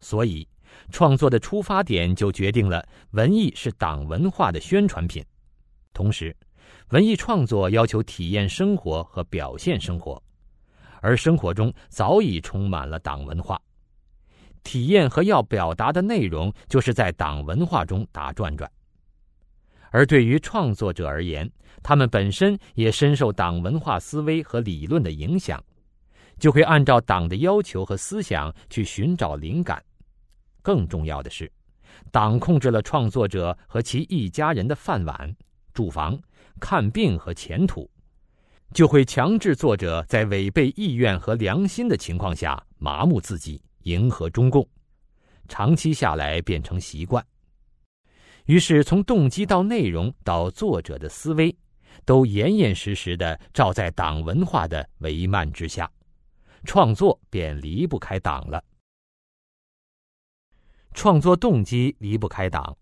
所以，创作的出发点就决定了文艺是党文化的宣传品。同时，文艺创作要求体验生活和表现生活，而生活中早已充满了党文化。体验和要表达的内容，就是在党文化中打转转。而对于创作者而言，他们本身也深受党文化思维和理论的影响，就会按照党的要求和思想去寻找灵感。更重要的是，党控制了创作者和其一家人的饭碗、住房、看病和前途，就会强制作者在违背意愿和良心的情况下麻木自己，迎合中共，长期下来变成习惯。于是，从动机到内容到作者的思维，都严严实实的照在党文化的帷幔之下，创作便离不开党了。创作动机离不开党。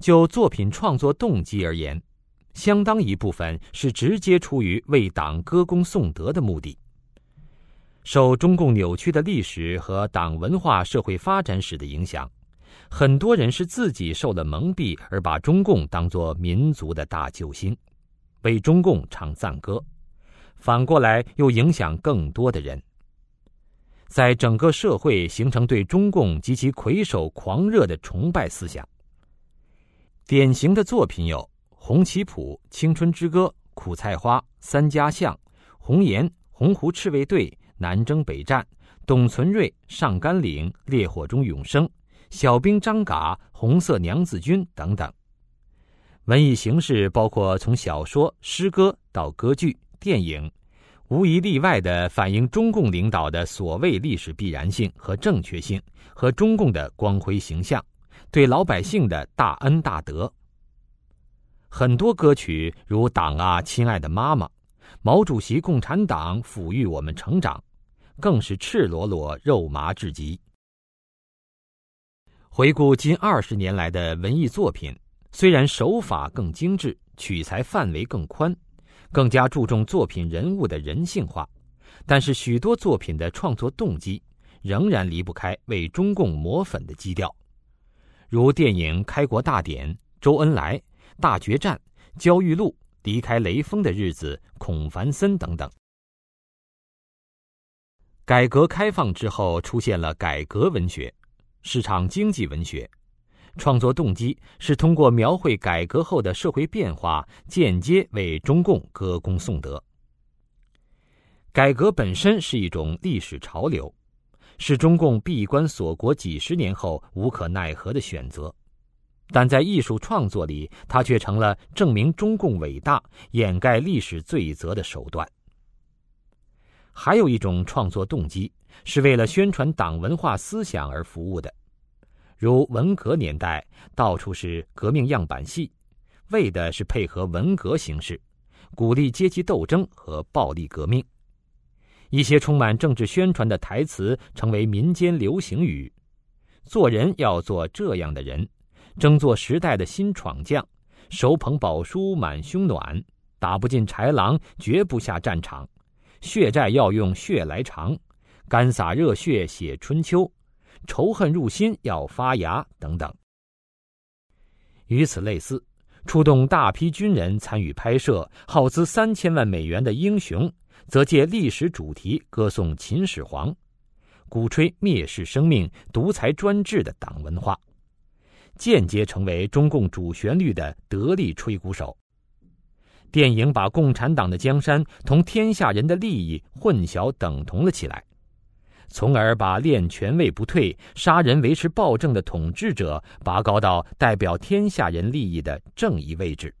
就作品创作动机而言，相当一部分是直接出于为党歌功颂德的目的。受中共扭曲的历史和党文化社会发展史的影响。很多人是自己受了蒙蔽，而把中共当作民族的大救星，为中共唱赞歌，反过来又影响更多的人，在整个社会形成对中共及其魁首狂热的崇拜思想。典型的作品有《红旗谱》《青春之歌》《苦菜花》《三家巷》《红岩》《洪湖赤卫队》《南征北战》《董存瑞》《上甘岭》《烈火中永生》。小兵张嘎、红色娘子军等等，文艺形式包括从小说、诗歌到歌剧、电影，无一例外的反映中共领导的所谓历史必然性和正确性，和中共的光辉形象，对老百姓的大恩大德。很多歌曲如《党啊，亲爱的妈妈》，毛主席、共产党抚育我们成长，更是赤裸裸、肉麻至极。回顾近二十年来的文艺作品，虽然手法更精致，取材范围更宽，更加注重作品人物的人性化，但是许多作品的创作动机仍然离不开为中共抹粉的基调，如电影《开国大典》《周恩来》《大决战》《焦裕禄》《离开雷锋的日子》《孔繁森》等等。改革开放之后，出现了改革文学。市场经济文学，创作动机是通过描绘改革后的社会变化，间接为中共歌功颂德。改革本身是一种历史潮流，是中共闭关锁国几十年后无可奈何的选择，但在艺术创作里，它却成了证明中共伟大、掩盖历史罪责的手段。还有一种创作动机。是为了宣传党文化思想而服务的，如文革年代到处是革命样板戏，为的是配合文革形式，鼓励阶级斗争和暴力革命。一些充满政治宣传的台词成为民间流行语：做人要做这样的人，争做时代的新闯将，手捧宝书满胸暖，打不进豺狼绝不下战场，血债要用血来偿。干洒热血写春秋，仇恨入心要发芽等等。与此类似，出动大批军人参与拍摄，耗资三千万美元的《英雄》，则借历史主题歌颂秦始皇，鼓吹蔑视生命、独裁专制的党文化，间接成为中共主旋律的得力吹鼓手。电影把共产党的江山同天下人的利益混淆等同了起来。从而把练权位不退、杀人维持暴政的统治者拔高到代表天下人利益的正义位置，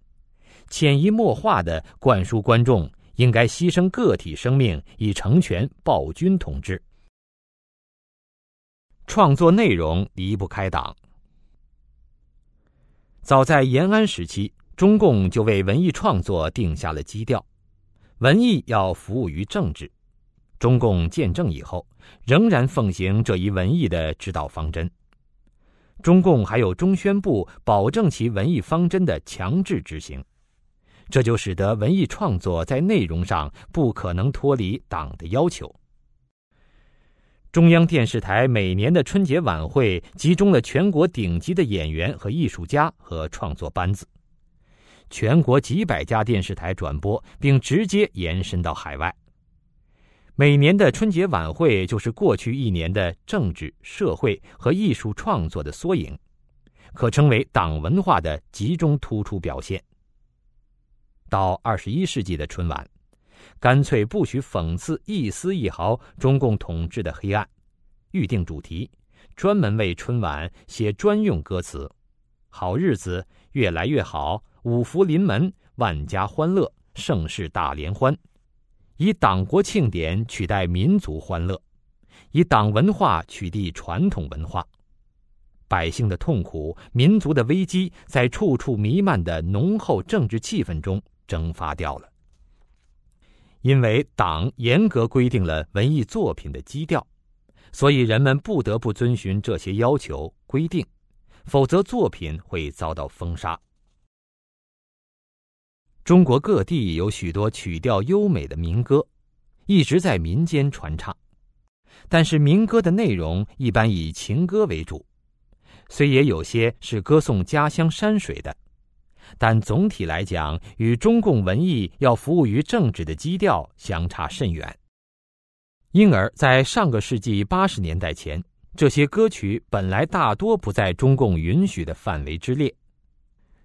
潜移默化的灌输观众应该牺牲个体生命以成全暴君统治。创作内容离不开党。早在延安时期，中共就为文艺创作定下了基调：文艺要服务于政治。中共建政以后，仍然奉行这一文艺的指导方针。中共还有中宣部保证其文艺方针的强制执行，这就使得文艺创作在内容上不可能脱离党的要求。中央电视台每年的春节晚会集中了全国顶级的演员和艺术家和创作班子，全国几百家电视台转播，并直接延伸到海外。每年的春节晚会就是过去一年的政治、社会和艺术创作的缩影，可称为党文化的集中突出表现。到二十一世纪的春晚。干脆不许讽刺一丝一毫中共统治的黑暗，预定主题，专门为春晚写专用歌词，好日子越来越好，五福临门，万家欢乐，盛世大联欢，以党国庆典取代民族欢乐，以党文化取缔传统文化，百姓的痛苦，民族的危机，在处处弥漫的浓厚政治气氛中蒸发掉了。因为党严格规定了文艺作品的基调，所以人们不得不遵循这些要求规定，否则作品会遭到封杀。中国各地有许多曲调优美的民歌，一直在民间传唱，但是民歌的内容一般以情歌为主，虽也有些是歌颂家乡山水的。但总体来讲，与中共文艺要服务于政治的基调相差甚远。因而，在上个世纪八十年代前，这些歌曲本来大多不在中共允许的范围之列。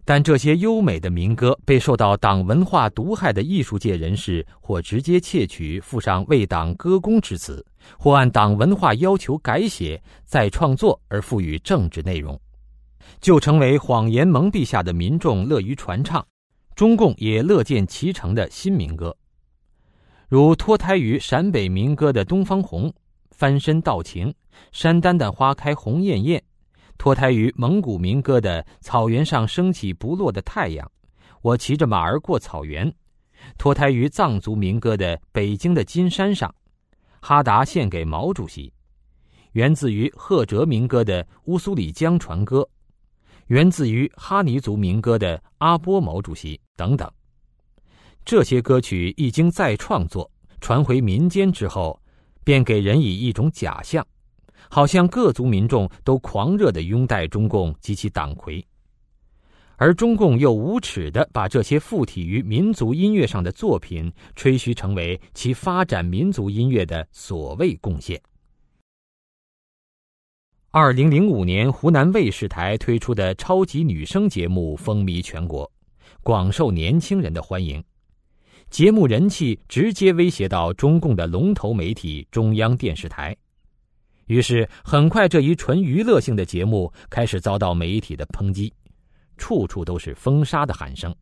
但这些优美的民歌被受到党文化毒害的艺术界人士，或直接窃取，附上为党歌功之词，或按党文化要求改写、再创作而赋予政治内容。就成为谎言蒙蔽下的民众乐于传唱，中共也乐见其成的新民歌，如脱胎于陕北民歌的《东方红》，翻身道情《山丹丹花开红艳艳》，脱胎于蒙古民歌的《草原上升起不落的太阳》，我骑着马儿过草原，脱胎于藏族民歌的《北京的金山上》，哈达献给毛主席，源自于赫哲民歌的《乌苏里江船歌》。源自于哈尼族民歌的《阿波毛主席》等等，这些歌曲一经再创作传回民间之后，便给人以一种假象，好像各族民众都狂热的拥戴中共及其党魁，而中共又无耻的把这些附体于民族音乐上的作品吹嘘成为其发展民族音乐的所谓贡献。二零零五年，湖南卫视台推出的超级女声节目风靡全国，广受年轻人的欢迎。节目人气直接威胁到中共的龙头媒体中央电视台，于是很快这一纯娱乐性的节目开始遭到媒体的抨击，处处都是封杀的喊声。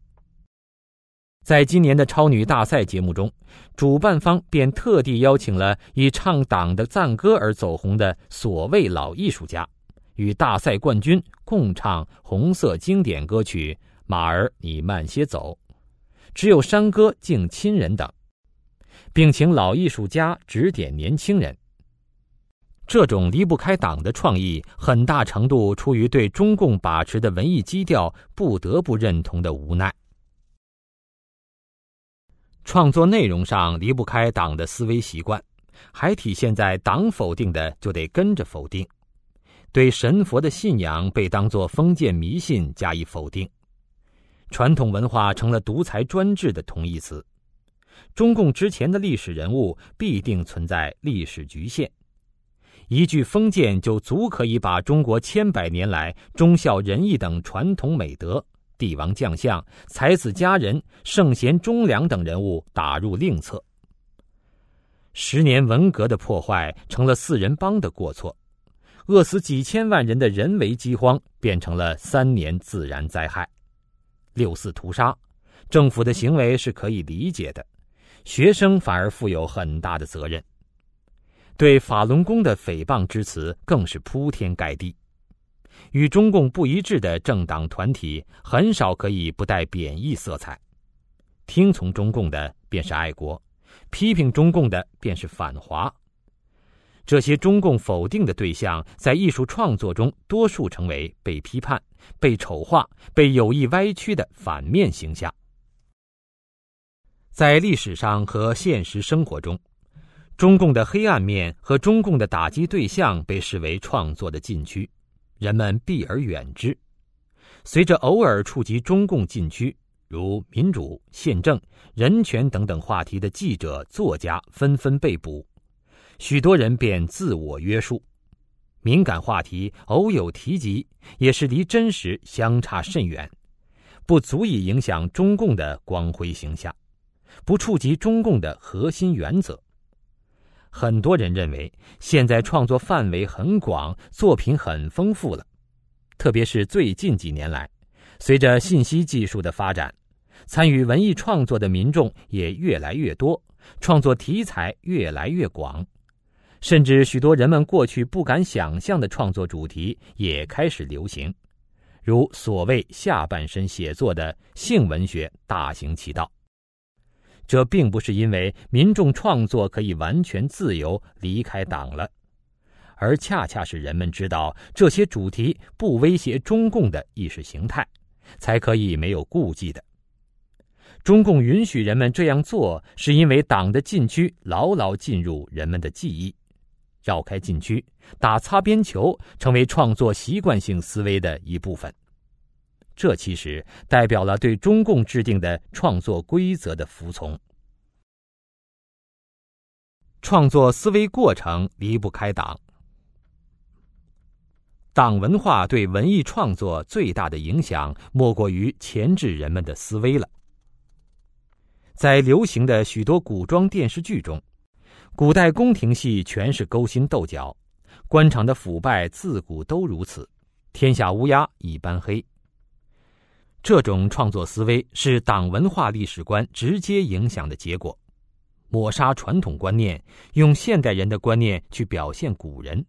在今年的超女大赛节目中，主办方便特地邀请了以唱党的赞歌而走红的所谓老艺术家，与大赛冠军共唱红色经典歌曲《马儿你慢些走》，只有山歌敬亲人等，并请老艺术家指点年轻人。这种离不开党的创意，很大程度出于对中共把持的文艺基调不得不认同的无奈。创作内容上离不开党的思维习惯，还体现在党否定的就得跟着否定，对神佛的信仰被当作封建迷信加以否定，传统文化成了独裁专制的同义词。中共之前的历史人物必定存在历史局限，一句封建就足可以把中国千百年来忠孝仁义等传统美德。帝王将相、才子佳人、圣贤忠良等人物打入另册。十年文革的破坏成了四人帮的过错，饿死几千万人的人为饥荒变成了三年自然灾害。六四屠杀，政府的行为是可以理解的，学生反而负有很大的责任。对法轮功的诽谤之词更是铺天盖地。与中共不一致的政党团体很少可以不带贬义色彩，听从中共的便是爱国，批评中共的便是反华。这些中共否定的对象，在艺术创作中多数成为被批判、被丑化、被有意歪曲的反面形象。在历史上和现实生活中，中共的黑暗面和中共的打击对象被视为创作的禁区，人们避而远之。随着偶尔触及中共禁区，如民主、宪政、人权等等话题的记者、作家纷纷被捕，许多人便自我约束。敏感话题偶有提及，也是离真实相差甚远，不足以影响中共的光辉形象，不触及中共的核心原则。很多人认为，现在创作范围很广，作品很丰富了。特别是最近几年来，随着信息技术的发展，参与文艺创作的民众也越来越多，创作题材越来越广，甚至许多人们过去不敢想象的创作主题也开始流行，如所谓下半身写作的性文学大行其道。这并不是因为民众创作可以完全自由离开党了，而恰恰是人们知道这些主题不威胁中共的意识形态，才可以没有顾忌的。中共允许人们这样做，是因为党的禁区牢牢进入人们的记忆，绕开禁区打擦边球，成为创作习惯性思维的一部分。这其实代表了对中共制定的创作规则的服从。创作思维过程离不开党，党文化对文艺创作最大的影响，莫过于钳制人们的思维了。在流行的许多古装电视剧中，古代宫廷戏全是勾心斗角，官场的腐败自古都如此，天下乌鸦一般黑。这种创作思维是党文化历史观直接影响的结果，抹杀传统观念，用现代人的观念去表现古人，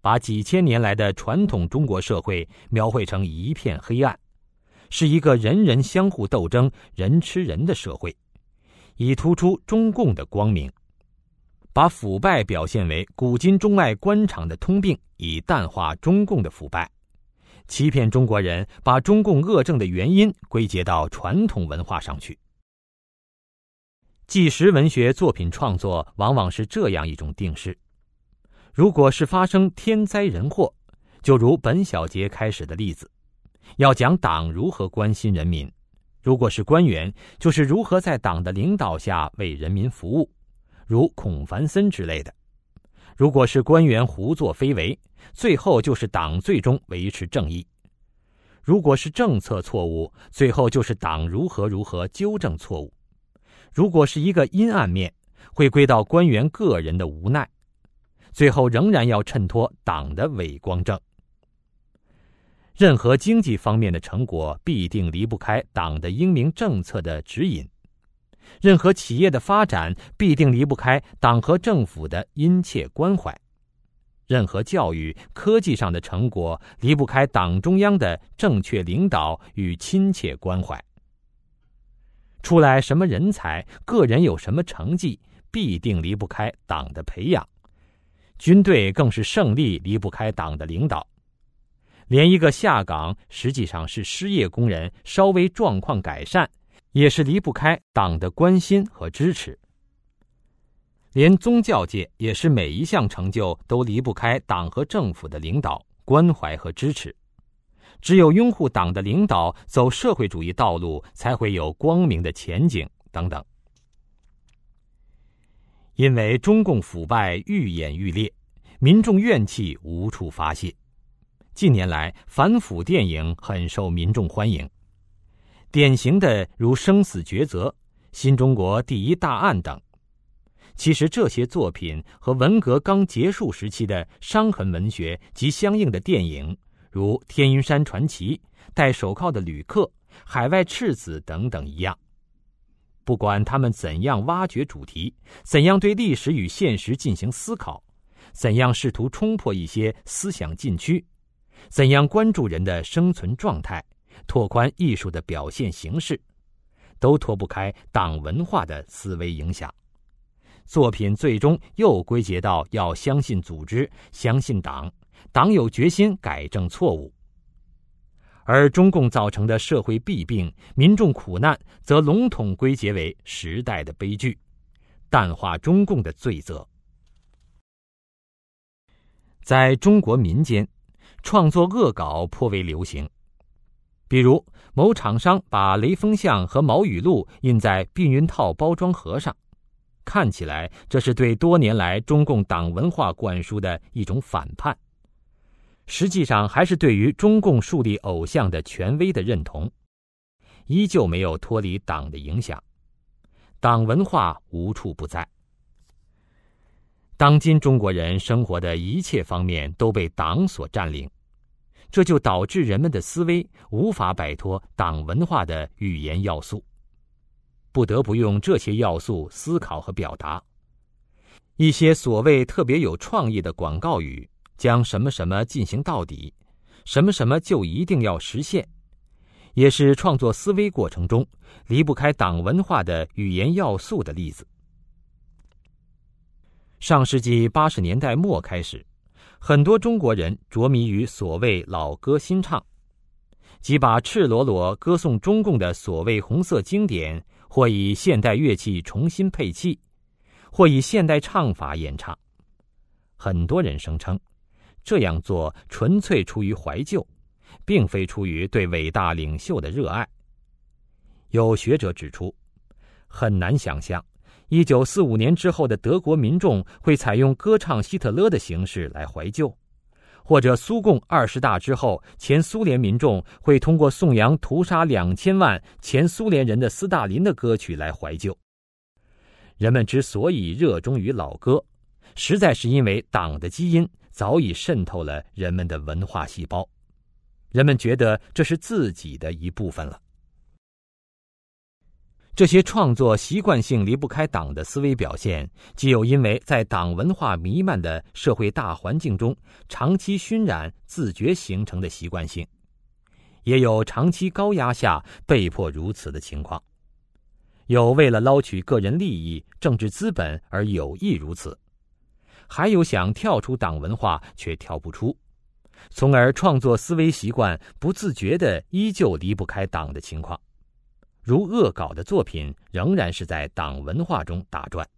把几千年来的传统中国社会描绘成一片黑暗，是一个人人相互斗争、人吃人的社会，以突出中共的光明；把腐败表现为古今中外官场的通病，以淡化中共的腐败。欺骗中国人，把中共恶政的原因归结到传统文化上去。纪实文学作品创作往往是这样一种定式：如果是发生天灾人祸，就如本小节开始的例子，要讲党如何关心人民；如果是官员，就是如何在党的领导下为人民服务，如孔繁森之类的。如果是官员胡作非为，最后就是党最终维持正义；如果是政策错误，最后就是党如何如何纠正错误；如果是一个阴暗面，会归到官员个人的无奈，最后仍然要衬托党的伟光正。任何经济方面的成果，必定离不开党的英明政策的指引。任何企业的发展必定离不开党和政府的殷切关怀，任何教育、科技上的成果离不开党中央的正确领导与亲切关怀。出来什么人才，个人有什么成绩，必定离不开党的培养。军队更是胜利离不开党的领导。连一个下岗实际上是失业工人稍微状况改善。也是离不开党的关心和支持，连宗教界也是每一项成就都离不开党和政府的领导关怀和支持。只有拥护党的领导，走社会主义道路，才会有光明的前景。等等。因为中共腐败愈演愈烈，民众怨气无处发泄，近年来反腐电影很受民众欢迎。典型的如《生死抉择》《新中国第一大案》等，其实这些作品和文革刚结束时期的伤痕文学及相应的电影，如《天云山传奇》《戴手铐的旅客》《海外赤子》等等一样，不管他们怎样挖掘主题，怎样对历史与现实进行思考，怎样试图冲破一些思想禁区，怎样关注人的生存状态。拓宽艺术的表现形式，都脱不开党文化的思维影响。作品最终又归结到要相信组织、相信党，党有决心改正错误。而中共造成的社会弊病、民众苦难，则笼统归结为时代的悲剧。淡化中共的罪责。在中国民间，创作恶搞颇为流行。比如，某厂商把雷锋像和毛语录印在避孕套包装盒上，看起来这是对多年来中共党文化灌输的一种反叛。实际上，还是对于中共树立偶像的权威的认同，依旧没有脱离党的影响。党文化无处不在。当今中国人生活的一切方面都被党所占领。这就导致人们的思维无法摆脱党文化的语言要素，不得不用这些要素思考和表达。一些所谓特别有创意的广告语，将什么什么进行到底，什么什么就一定要实现，也是创作思维过程中离不开党文化的语言要素的例子。上世纪八十年代末开始。很多中国人着迷于所谓老歌新唱，即把赤裸裸歌颂中共的所谓红色经典，或以现代乐器重新配器，或以现代唱法演唱。很多人声称，这样做纯粹出于怀旧，并非出于对伟大领袖的热爱。有学者指出，很难想象。一九四五年之后的德国民众会采用歌唱希特勒的形式来怀旧，或者苏共二十大之后，前苏联民众会通过颂扬屠杀两千万前苏联人的斯大林的歌曲来怀旧。人们之所以热衷于老歌，实在是因为党的基因早已渗透了人们的文化细胞，人们觉得这是自己的一部分了。这些创作习惯性离不开党的思维表现，既有因为在党文化弥漫的社会大环境中长期熏染、自觉形成的习惯性，也有长期高压下被迫如此的情况。有为了捞取个人利益、政治资本而有意如此，还有想跳出党文化却跳不出，从而创作思维习惯不自觉的依旧离不开党的情况。如恶搞的作品仍然是在党文化中打转。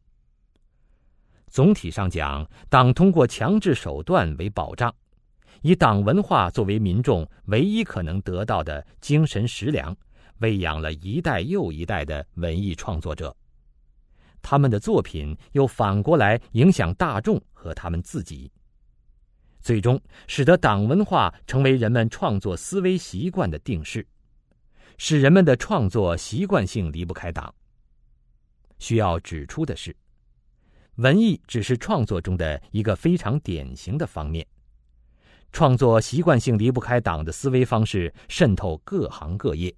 总体上讲，党通过强制手段为保障，以党文化作为民众唯一可能得到的精神食粮，喂养了一代又一代的文艺创作者。他们的作品又反过来影响大众和他们自己，最终使得党文化成为人们创作思维习惯的定式。使人们的创作习惯性离不开党。需要指出的是，文艺只是创作中的一个非常典型的方面。创作习惯性离不开党的思维方式渗透各行各业。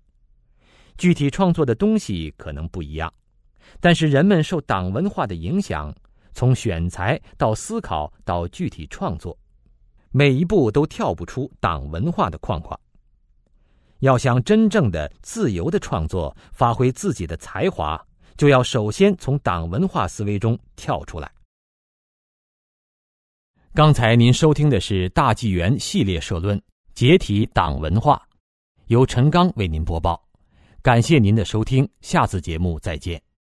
具体创作的东西可能不一样，但是人们受党文化的影响，从选材到思考到具体创作，每一步都跳不出党文化的框框。要想真正的自由的创作，发挥自己的才华，就要首先从党文化思维中跳出来。刚才您收听的是大纪元系列社论《解体党文化》，由陈刚为您播报。感谢您的收听，下次节目再见。